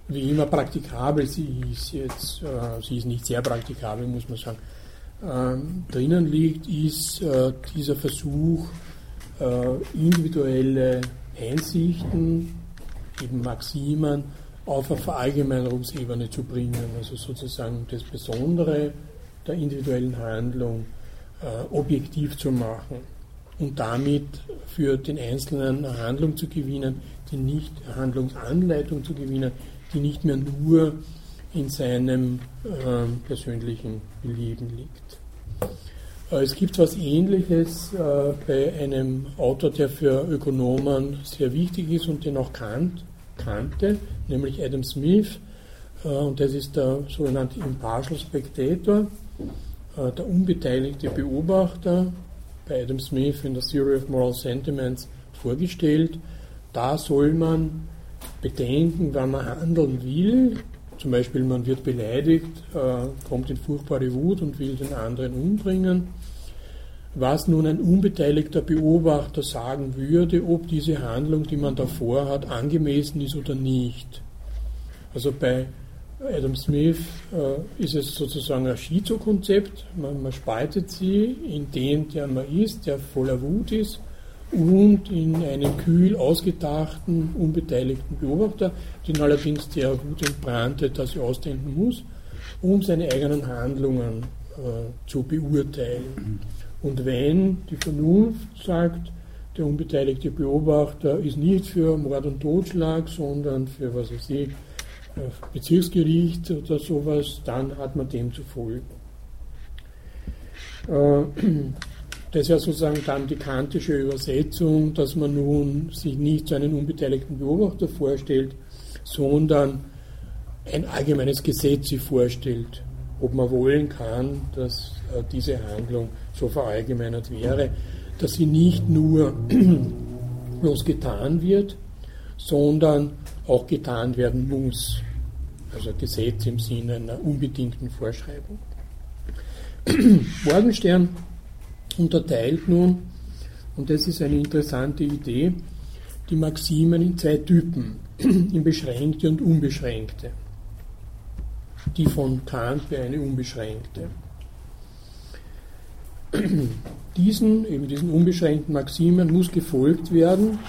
[SPEAKER 1] wie immer praktikabel sie ist, jetzt, äh, sie ist nicht sehr praktikabel, muss man sagen, äh, drinnen liegt, ist äh, dieser Versuch, äh, individuelle Einsichten, eben Maximen, auf eine Verallgemeinerungsebene zu bringen. Also sozusagen das Besondere der individuellen Handlung äh, objektiv zu machen und damit für den Einzelnen eine Handlung zu gewinnen, die nicht Handlungsanleitung zu gewinnen, die nicht mehr nur in seinem äh, persönlichen Belieben liegt. Äh, es gibt was Ähnliches äh, bei einem Autor, der für Ökonomen sehr wichtig ist und den auch kannt, kannte, nämlich Adam Smith. Äh, und das ist der sogenannte Impartial Spectator, äh, der unbeteiligte Beobachter, bei Adam Smith in der Theory of Moral Sentiments vorgestellt. Da soll man bedenken, wann man handeln will. Zum Beispiel, man wird beleidigt, äh, kommt in furchtbare Wut und will den anderen umbringen. Was nun ein unbeteiligter Beobachter sagen würde, ob diese Handlung, die man davor hat, angemessen ist oder nicht. Also bei Adam Smith äh, ist es sozusagen ein Schizokonzept. Man, man spaltet sie in den, der man ist, der voller Wut ist, und in einen kühl ausgedachten, unbeteiligten Beobachter, den allerdings der Wut entbrannte, dass er ausdenken muss, um seine eigenen Handlungen äh, zu beurteilen. Und wenn die Vernunft sagt, der unbeteiligte Beobachter ist nicht für Mord und Totschlag, sondern für, was weiß ich, Bezirksgericht oder sowas, dann hat man dem zu folgen. Äh, das ist ja sozusagen dann die kantische Übersetzung, dass man nun sich nicht so einen unbeteiligten Beobachter vorstellt, sondern ein allgemeines Gesetz sich vorstellt, ob man wollen kann, dass äh, diese Handlung so verallgemeinert wäre, dass sie nicht nur [CLEARS THROAT] bloß getan wird, sondern auch getan werden muss. Also Gesetz im Sinne einer unbedingten Vorschreibung. [CLEARS THROAT] Morgenstern unterteilt nun, und das ist eine interessante Idee, die Maximen in zwei Typen, [CLEARS THROAT] in beschränkte und unbeschränkte. Die von Kant wäre eine unbeschränkte. [CLEARS THROAT] Diesen, eben diesen unbeschränkten Maximen muss gefolgt werden,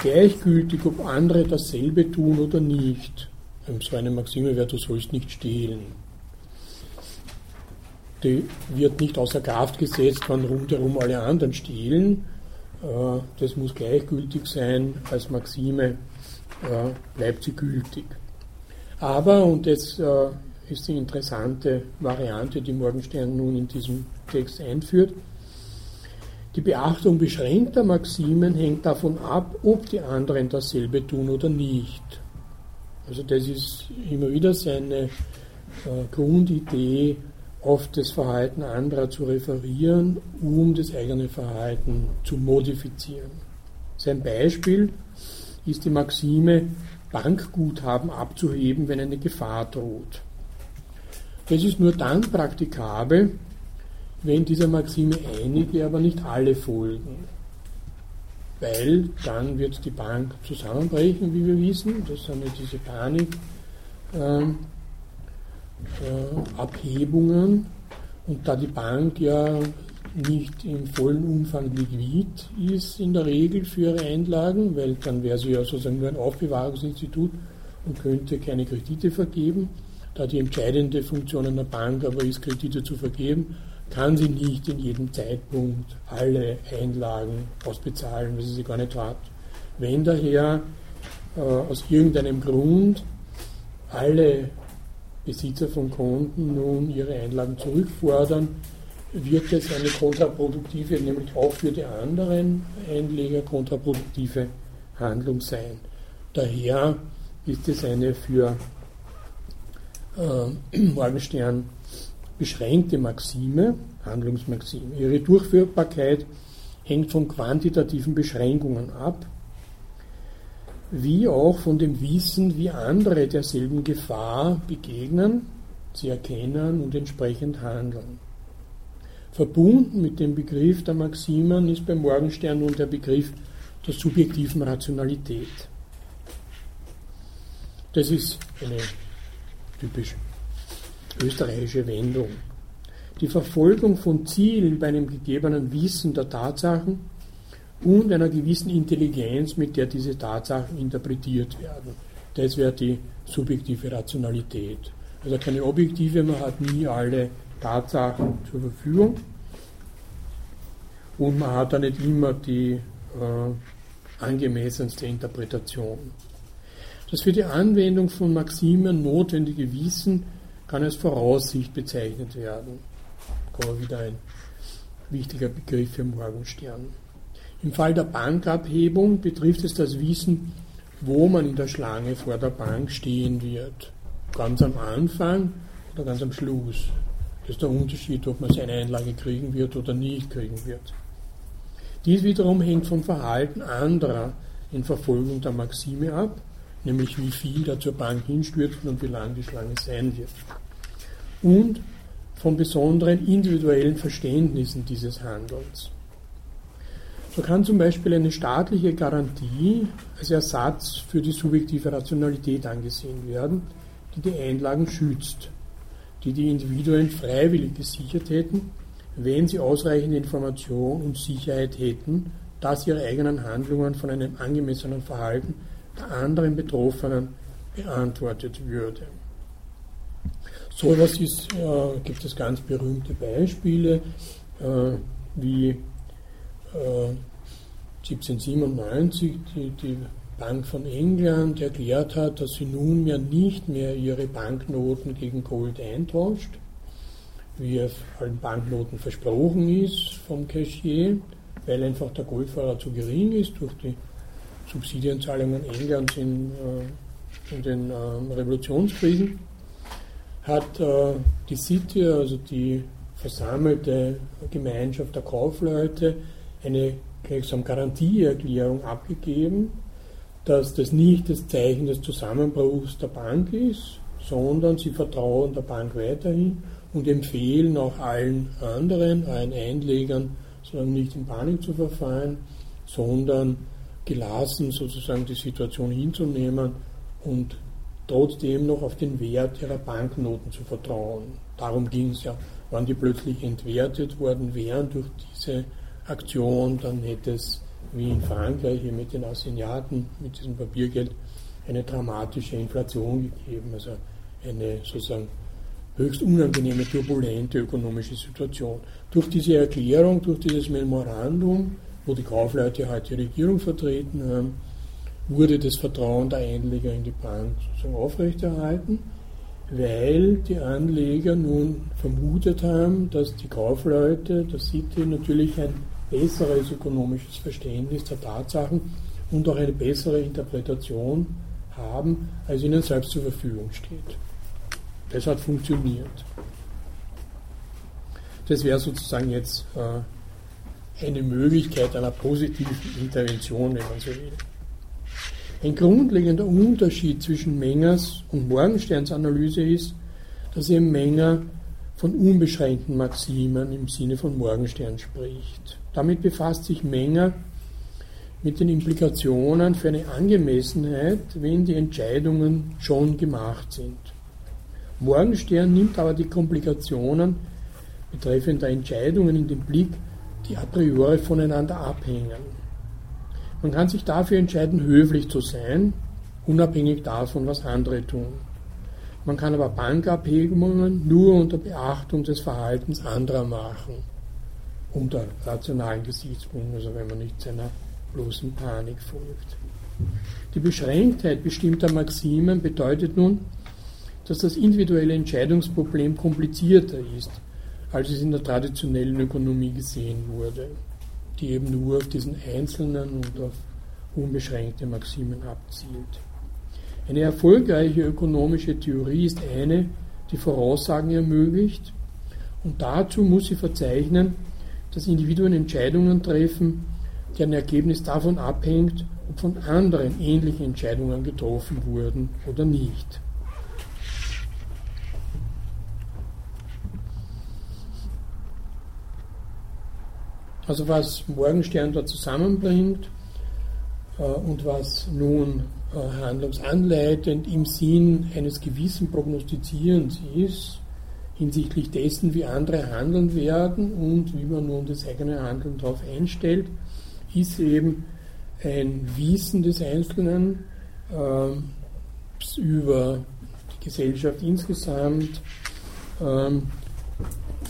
[SPEAKER 1] gleichgültig, ob andere dasselbe tun oder nicht. So eine Maxime wäre, du sollst nicht stehlen. Die wird nicht außer Kraft gesetzt, wenn rundherum alle anderen stehlen. Äh, das muss gleichgültig sein. Als Maxime äh, bleibt sie gültig. Aber, und das äh, ist die interessante Variante, die Morgenstern nun in diesem Text einführt, die Beachtung beschränkter Maximen hängt davon ab, ob die anderen dasselbe tun oder nicht. Also das ist immer wieder seine äh, Grundidee, auf das Verhalten anderer zu referieren, um das eigene Verhalten zu modifizieren. Sein Beispiel ist die Maxime, Bankguthaben abzuheben, wenn eine Gefahr droht. Das ist nur dann praktikabel, wenn dieser Maxime einige, aber nicht alle folgen. Weil dann wird die Bank zusammenbrechen, wie wir wissen. Das sind ja diese Panikabhebungen. Ähm, äh, Und da die Bank ja nicht im vollen Umfang liquid ist in der Regel für ihre Einlagen, weil dann wäre sie ja sozusagen nur ein Aufbewahrungsinstitut und könnte keine Kredite vergeben. Da die entscheidende Funktion einer Bank aber ist, Kredite zu vergeben, kann sie nicht in jedem Zeitpunkt alle Einlagen ausbezahlen, weil sie sie gar nicht hat. Wenn daher äh, aus irgendeinem Grund alle Besitzer von Konten nun ihre Einlagen zurückfordern, wird es eine kontraproduktive, nämlich auch für die anderen Einleger kontraproduktive Handlung sein. Daher ist es eine für äh, [CLEARS THROAT] Morgenstern beschränkte Maxime, Handlungsmaxime. Ihre Durchführbarkeit hängt von quantitativen Beschränkungen ab, wie auch von dem Wissen, wie andere derselben Gefahr begegnen, sie erkennen und entsprechend handeln. Verbunden mit dem Begriff der Maximen ist beim Morgenstern nun der Begriff der subjektiven Rationalität. Das ist eine typisch österreichische Wendung. Die Verfolgung von Zielen bei einem gegebenen Wissen der Tatsachen und einer gewissen Intelligenz, mit der diese Tatsachen interpretiert werden. Das wäre die subjektive Rationalität. Also keine objektive, man hat nie alle Tatsachen zur Verfügung und man hat da nicht immer die äh, angemessenste Interpretation. Das für die Anwendung von Maximen notwendige Wissen kann als Voraussicht bezeichnet werden. Man wieder ein wichtiger Begriff für Morgenstern. Im Fall der Bankabhebung betrifft es das Wissen, wo man in der Schlange vor der Bank stehen wird. Ganz am Anfang oder ganz am Schluss. Das ist der Unterschied, ob man seine Einlage kriegen wird oder nicht kriegen wird. Dies wiederum hängt vom Verhalten anderer in Verfolgung der Maxime ab, nämlich wie viel da zur Bank hinstürzen und wie lang die Schlange sein wird. Und von besonderen individuellen Verständnissen dieses Handelns. So kann zum Beispiel eine staatliche Garantie als Ersatz für die subjektive Rationalität angesehen werden, die die Einlagen schützt, die die Individuen freiwillig gesichert hätten, wenn sie ausreichende Information und Sicherheit hätten, dass ihre eigenen Handlungen von einem angemessenen Verhalten anderen Betroffenen beantwortet würde. So etwas äh, gibt es ganz berühmte Beispiele, äh, wie äh, 1797 die, die Bank von England erklärt hat, dass sie nunmehr nicht mehr ihre Banknoten gegen Gold eintauscht, wie es allen Banknoten versprochen ist vom Cashier, weil einfach der Goldfahrer zu gering ist durch die Subsidienzahlungen Englands in, äh, in den äh, Revolutionskriegen, hat äh, die City, also die versammelte Gemeinschaft der Kaufleute, eine gleichsam Garantieerklärung abgegeben, dass das nicht das Zeichen des Zusammenbruchs der Bank ist, sondern sie vertrauen der Bank weiterhin und empfehlen auch allen anderen, allen Einlegern, sozusagen nicht in Panik zu verfallen, sondern gelassen sozusagen die Situation hinzunehmen und trotzdem noch auf den Wert ihrer Banknoten zu vertrauen. Darum ging es ja. Wenn die plötzlich entwertet worden wären durch diese Aktion, dann hätte es wie in Frankreich mit den Assignaten, mit diesem Papiergeld, eine dramatische Inflation gegeben, also eine sozusagen höchst unangenehme, turbulente ökonomische Situation. Durch diese Erklärung, durch dieses Memorandum, wo die Kaufleute heute die Regierung vertreten haben, wurde das Vertrauen der Einleger in die Bank sozusagen aufrechterhalten, weil die Anleger nun vermutet haben, dass die Kaufleute, der City natürlich ein besseres ökonomisches Verständnis der Tatsachen und auch eine bessere Interpretation haben, als ihnen selbst zur Verfügung steht. Das hat funktioniert. Das wäre sozusagen jetzt äh, eine Möglichkeit einer positiven Intervention, wenn man so will. Ein grundlegender Unterschied zwischen Mengers und Morgensterns Analyse ist, dass eben Menger von unbeschränkten Maximen im Sinne von Morgenstern spricht. Damit befasst sich Menger mit den Implikationen für eine Angemessenheit, wenn die Entscheidungen schon gemacht sind. Morgenstern nimmt aber die Komplikationen betreffend der Entscheidungen in den Blick, die a priori voneinander abhängen. Man kann sich dafür entscheiden, höflich zu sein, unabhängig davon, was andere tun. Man kann aber Bankabhebungen nur unter Beachtung des Verhaltens anderer machen, unter rationalen Gesichtspunkten, also wenn man nicht seiner bloßen Panik folgt. Die Beschränktheit bestimmter Maximen bedeutet nun, dass das individuelle Entscheidungsproblem komplizierter ist, als es in der traditionellen Ökonomie gesehen wurde, die eben nur auf diesen einzelnen und auf unbeschränkte Maximen abzielt. Eine erfolgreiche ökonomische Theorie ist eine, die Voraussagen ermöglicht und dazu muss sie verzeichnen, dass Individuen Entscheidungen treffen, deren Ergebnis davon abhängt, ob von anderen ähnliche Entscheidungen getroffen wurden oder nicht. Also was Morgenstern da zusammenbringt äh, und was nun äh, handlungsanleitend im Sinn eines gewissen Prognostizierens ist, hinsichtlich dessen, wie andere handeln werden und wie man nun das eigene Handeln darauf einstellt, ist eben ein Wissen des Einzelnen äh, über die Gesellschaft insgesamt, äh,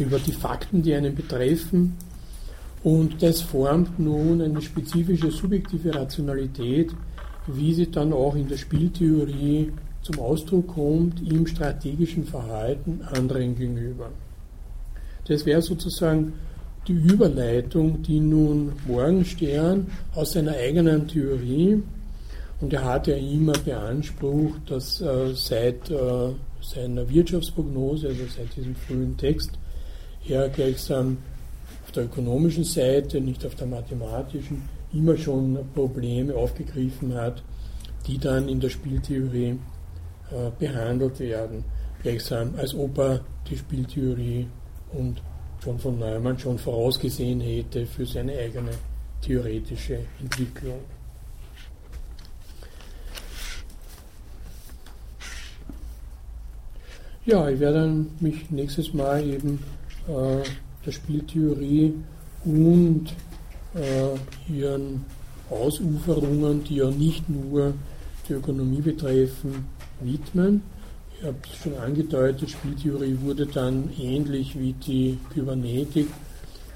[SPEAKER 1] über die Fakten, die einen betreffen. Und das formt nun eine spezifische subjektive Rationalität, wie sie dann auch in der Spieltheorie zum Ausdruck kommt im strategischen Verhalten anderen gegenüber. Das wäre sozusagen die Überleitung, die nun Morgenstern aus seiner eigenen Theorie, und er hat ja immer beansprucht, dass äh, seit äh, seiner Wirtschaftsprognose, also seit diesem frühen Text, er gleichsam auf der ökonomischen Seite, nicht auf der mathematischen, immer schon Probleme aufgegriffen hat, die dann in der Spieltheorie äh, behandelt werden. Gleichsam als ob er die Spieltheorie und John von Neumann schon vorausgesehen hätte für seine eigene theoretische Entwicklung. Ja, ich werde mich nächstes Mal eben äh, der Spieltheorie und äh, ihren Ausuferungen, die ja nicht nur die Ökonomie betreffen, widmen. Ich habe es schon angedeutet, Spieltheorie wurde dann ähnlich wie die Kybernetik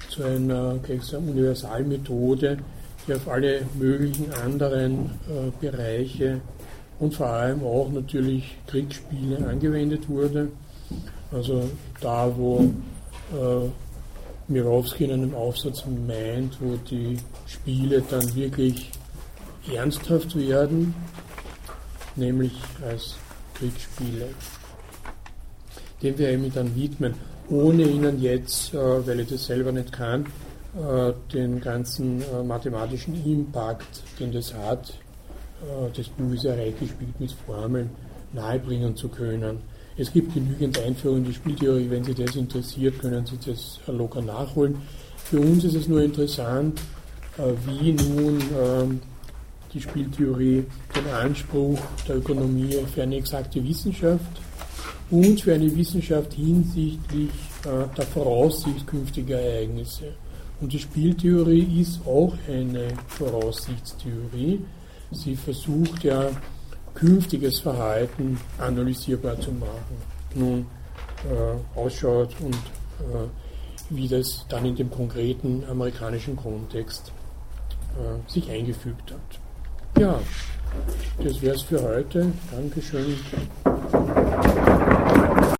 [SPEAKER 1] zu einer sagen, Universalmethode, die auf alle möglichen anderen äh, Bereiche und vor allem auch natürlich Kriegsspiele angewendet wurde. Also da, wo äh, Mirowski in einem Aufsatz meint, wo die Spiele dann wirklich ernsthaft werden, nämlich als Kriegsspiele. Dem wir ihm dann widmen, ohne Ihnen jetzt, äh, weil ich das selber nicht kann, äh, den ganzen äh, mathematischen Impact, den das hat, das Buch ist ja reich gespielt mit Formeln, nahebringen zu können. Es gibt genügend Einführungen in die Spieltheorie, wenn Sie das interessiert, können Sie das locker nachholen. Für uns ist es nur interessant, äh, wie nun ähm, die Spieltheorie den Anspruch der Ökonomie für eine exakte Wissenschaft und für eine Wissenschaft hinsichtlich äh, der Voraussicht künftiger Ereignisse. Und die Spieltheorie ist auch eine Voraussichtstheorie. Sie versucht ja künftiges Verhalten analysierbar zu machen. Nun äh, ausschaut und äh, wie das dann in dem konkreten amerikanischen Kontext äh, sich eingefügt hat. Ja, das wäre es für heute. Dankeschön.